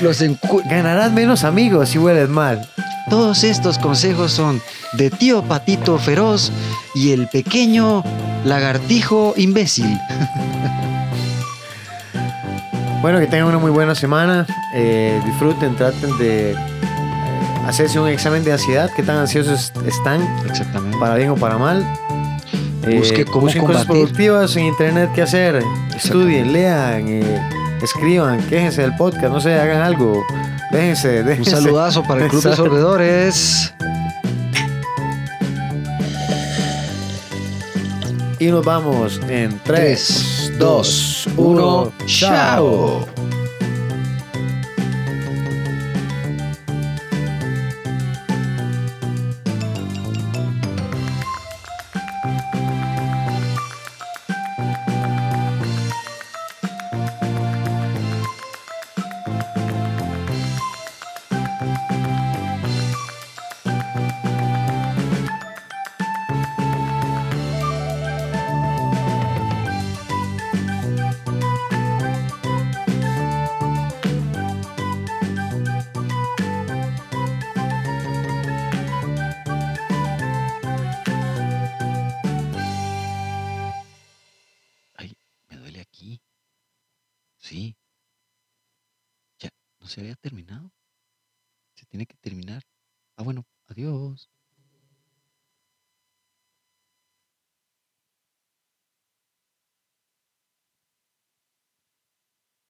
[SPEAKER 1] Los
[SPEAKER 2] Ganarás menos amigos si hueles mal.
[SPEAKER 1] Todos estos consejos son de tío Patito Feroz y el pequeño lagartijo imbécil.
[SPEAKER 2] Bueno, que tengan una muy buena semana. Eh, disfruten, traten de eh, hacerse un examen de ansiedad. ¿Qué tan ansiosos están?
[SPEAKER 1] Exactamente.
[SPEAKER 2] Para bien o para mal. Eh,
[SPEAKER 1] Busque cómo
[SPEAKER 2] busquen cosas
[SPEAKER 1] combatir.
[SPEAKER 2] productivas en internet qué hacer. Estudien, lean, eh, escriban, quéjense del podcast, no sé, hagan algo. Déjense,
[SPEAKER 1] Un
[SPEAKER 2] déjense.
[SPEAKER 1] saludazo para el Club de
[SPEAKER 2] Exacto.
[SPEAKER 1] Sorbedores.
[SPEAKER 2] Y nos vamos en 3, 2, 1.
[SPEAKER 1] chao.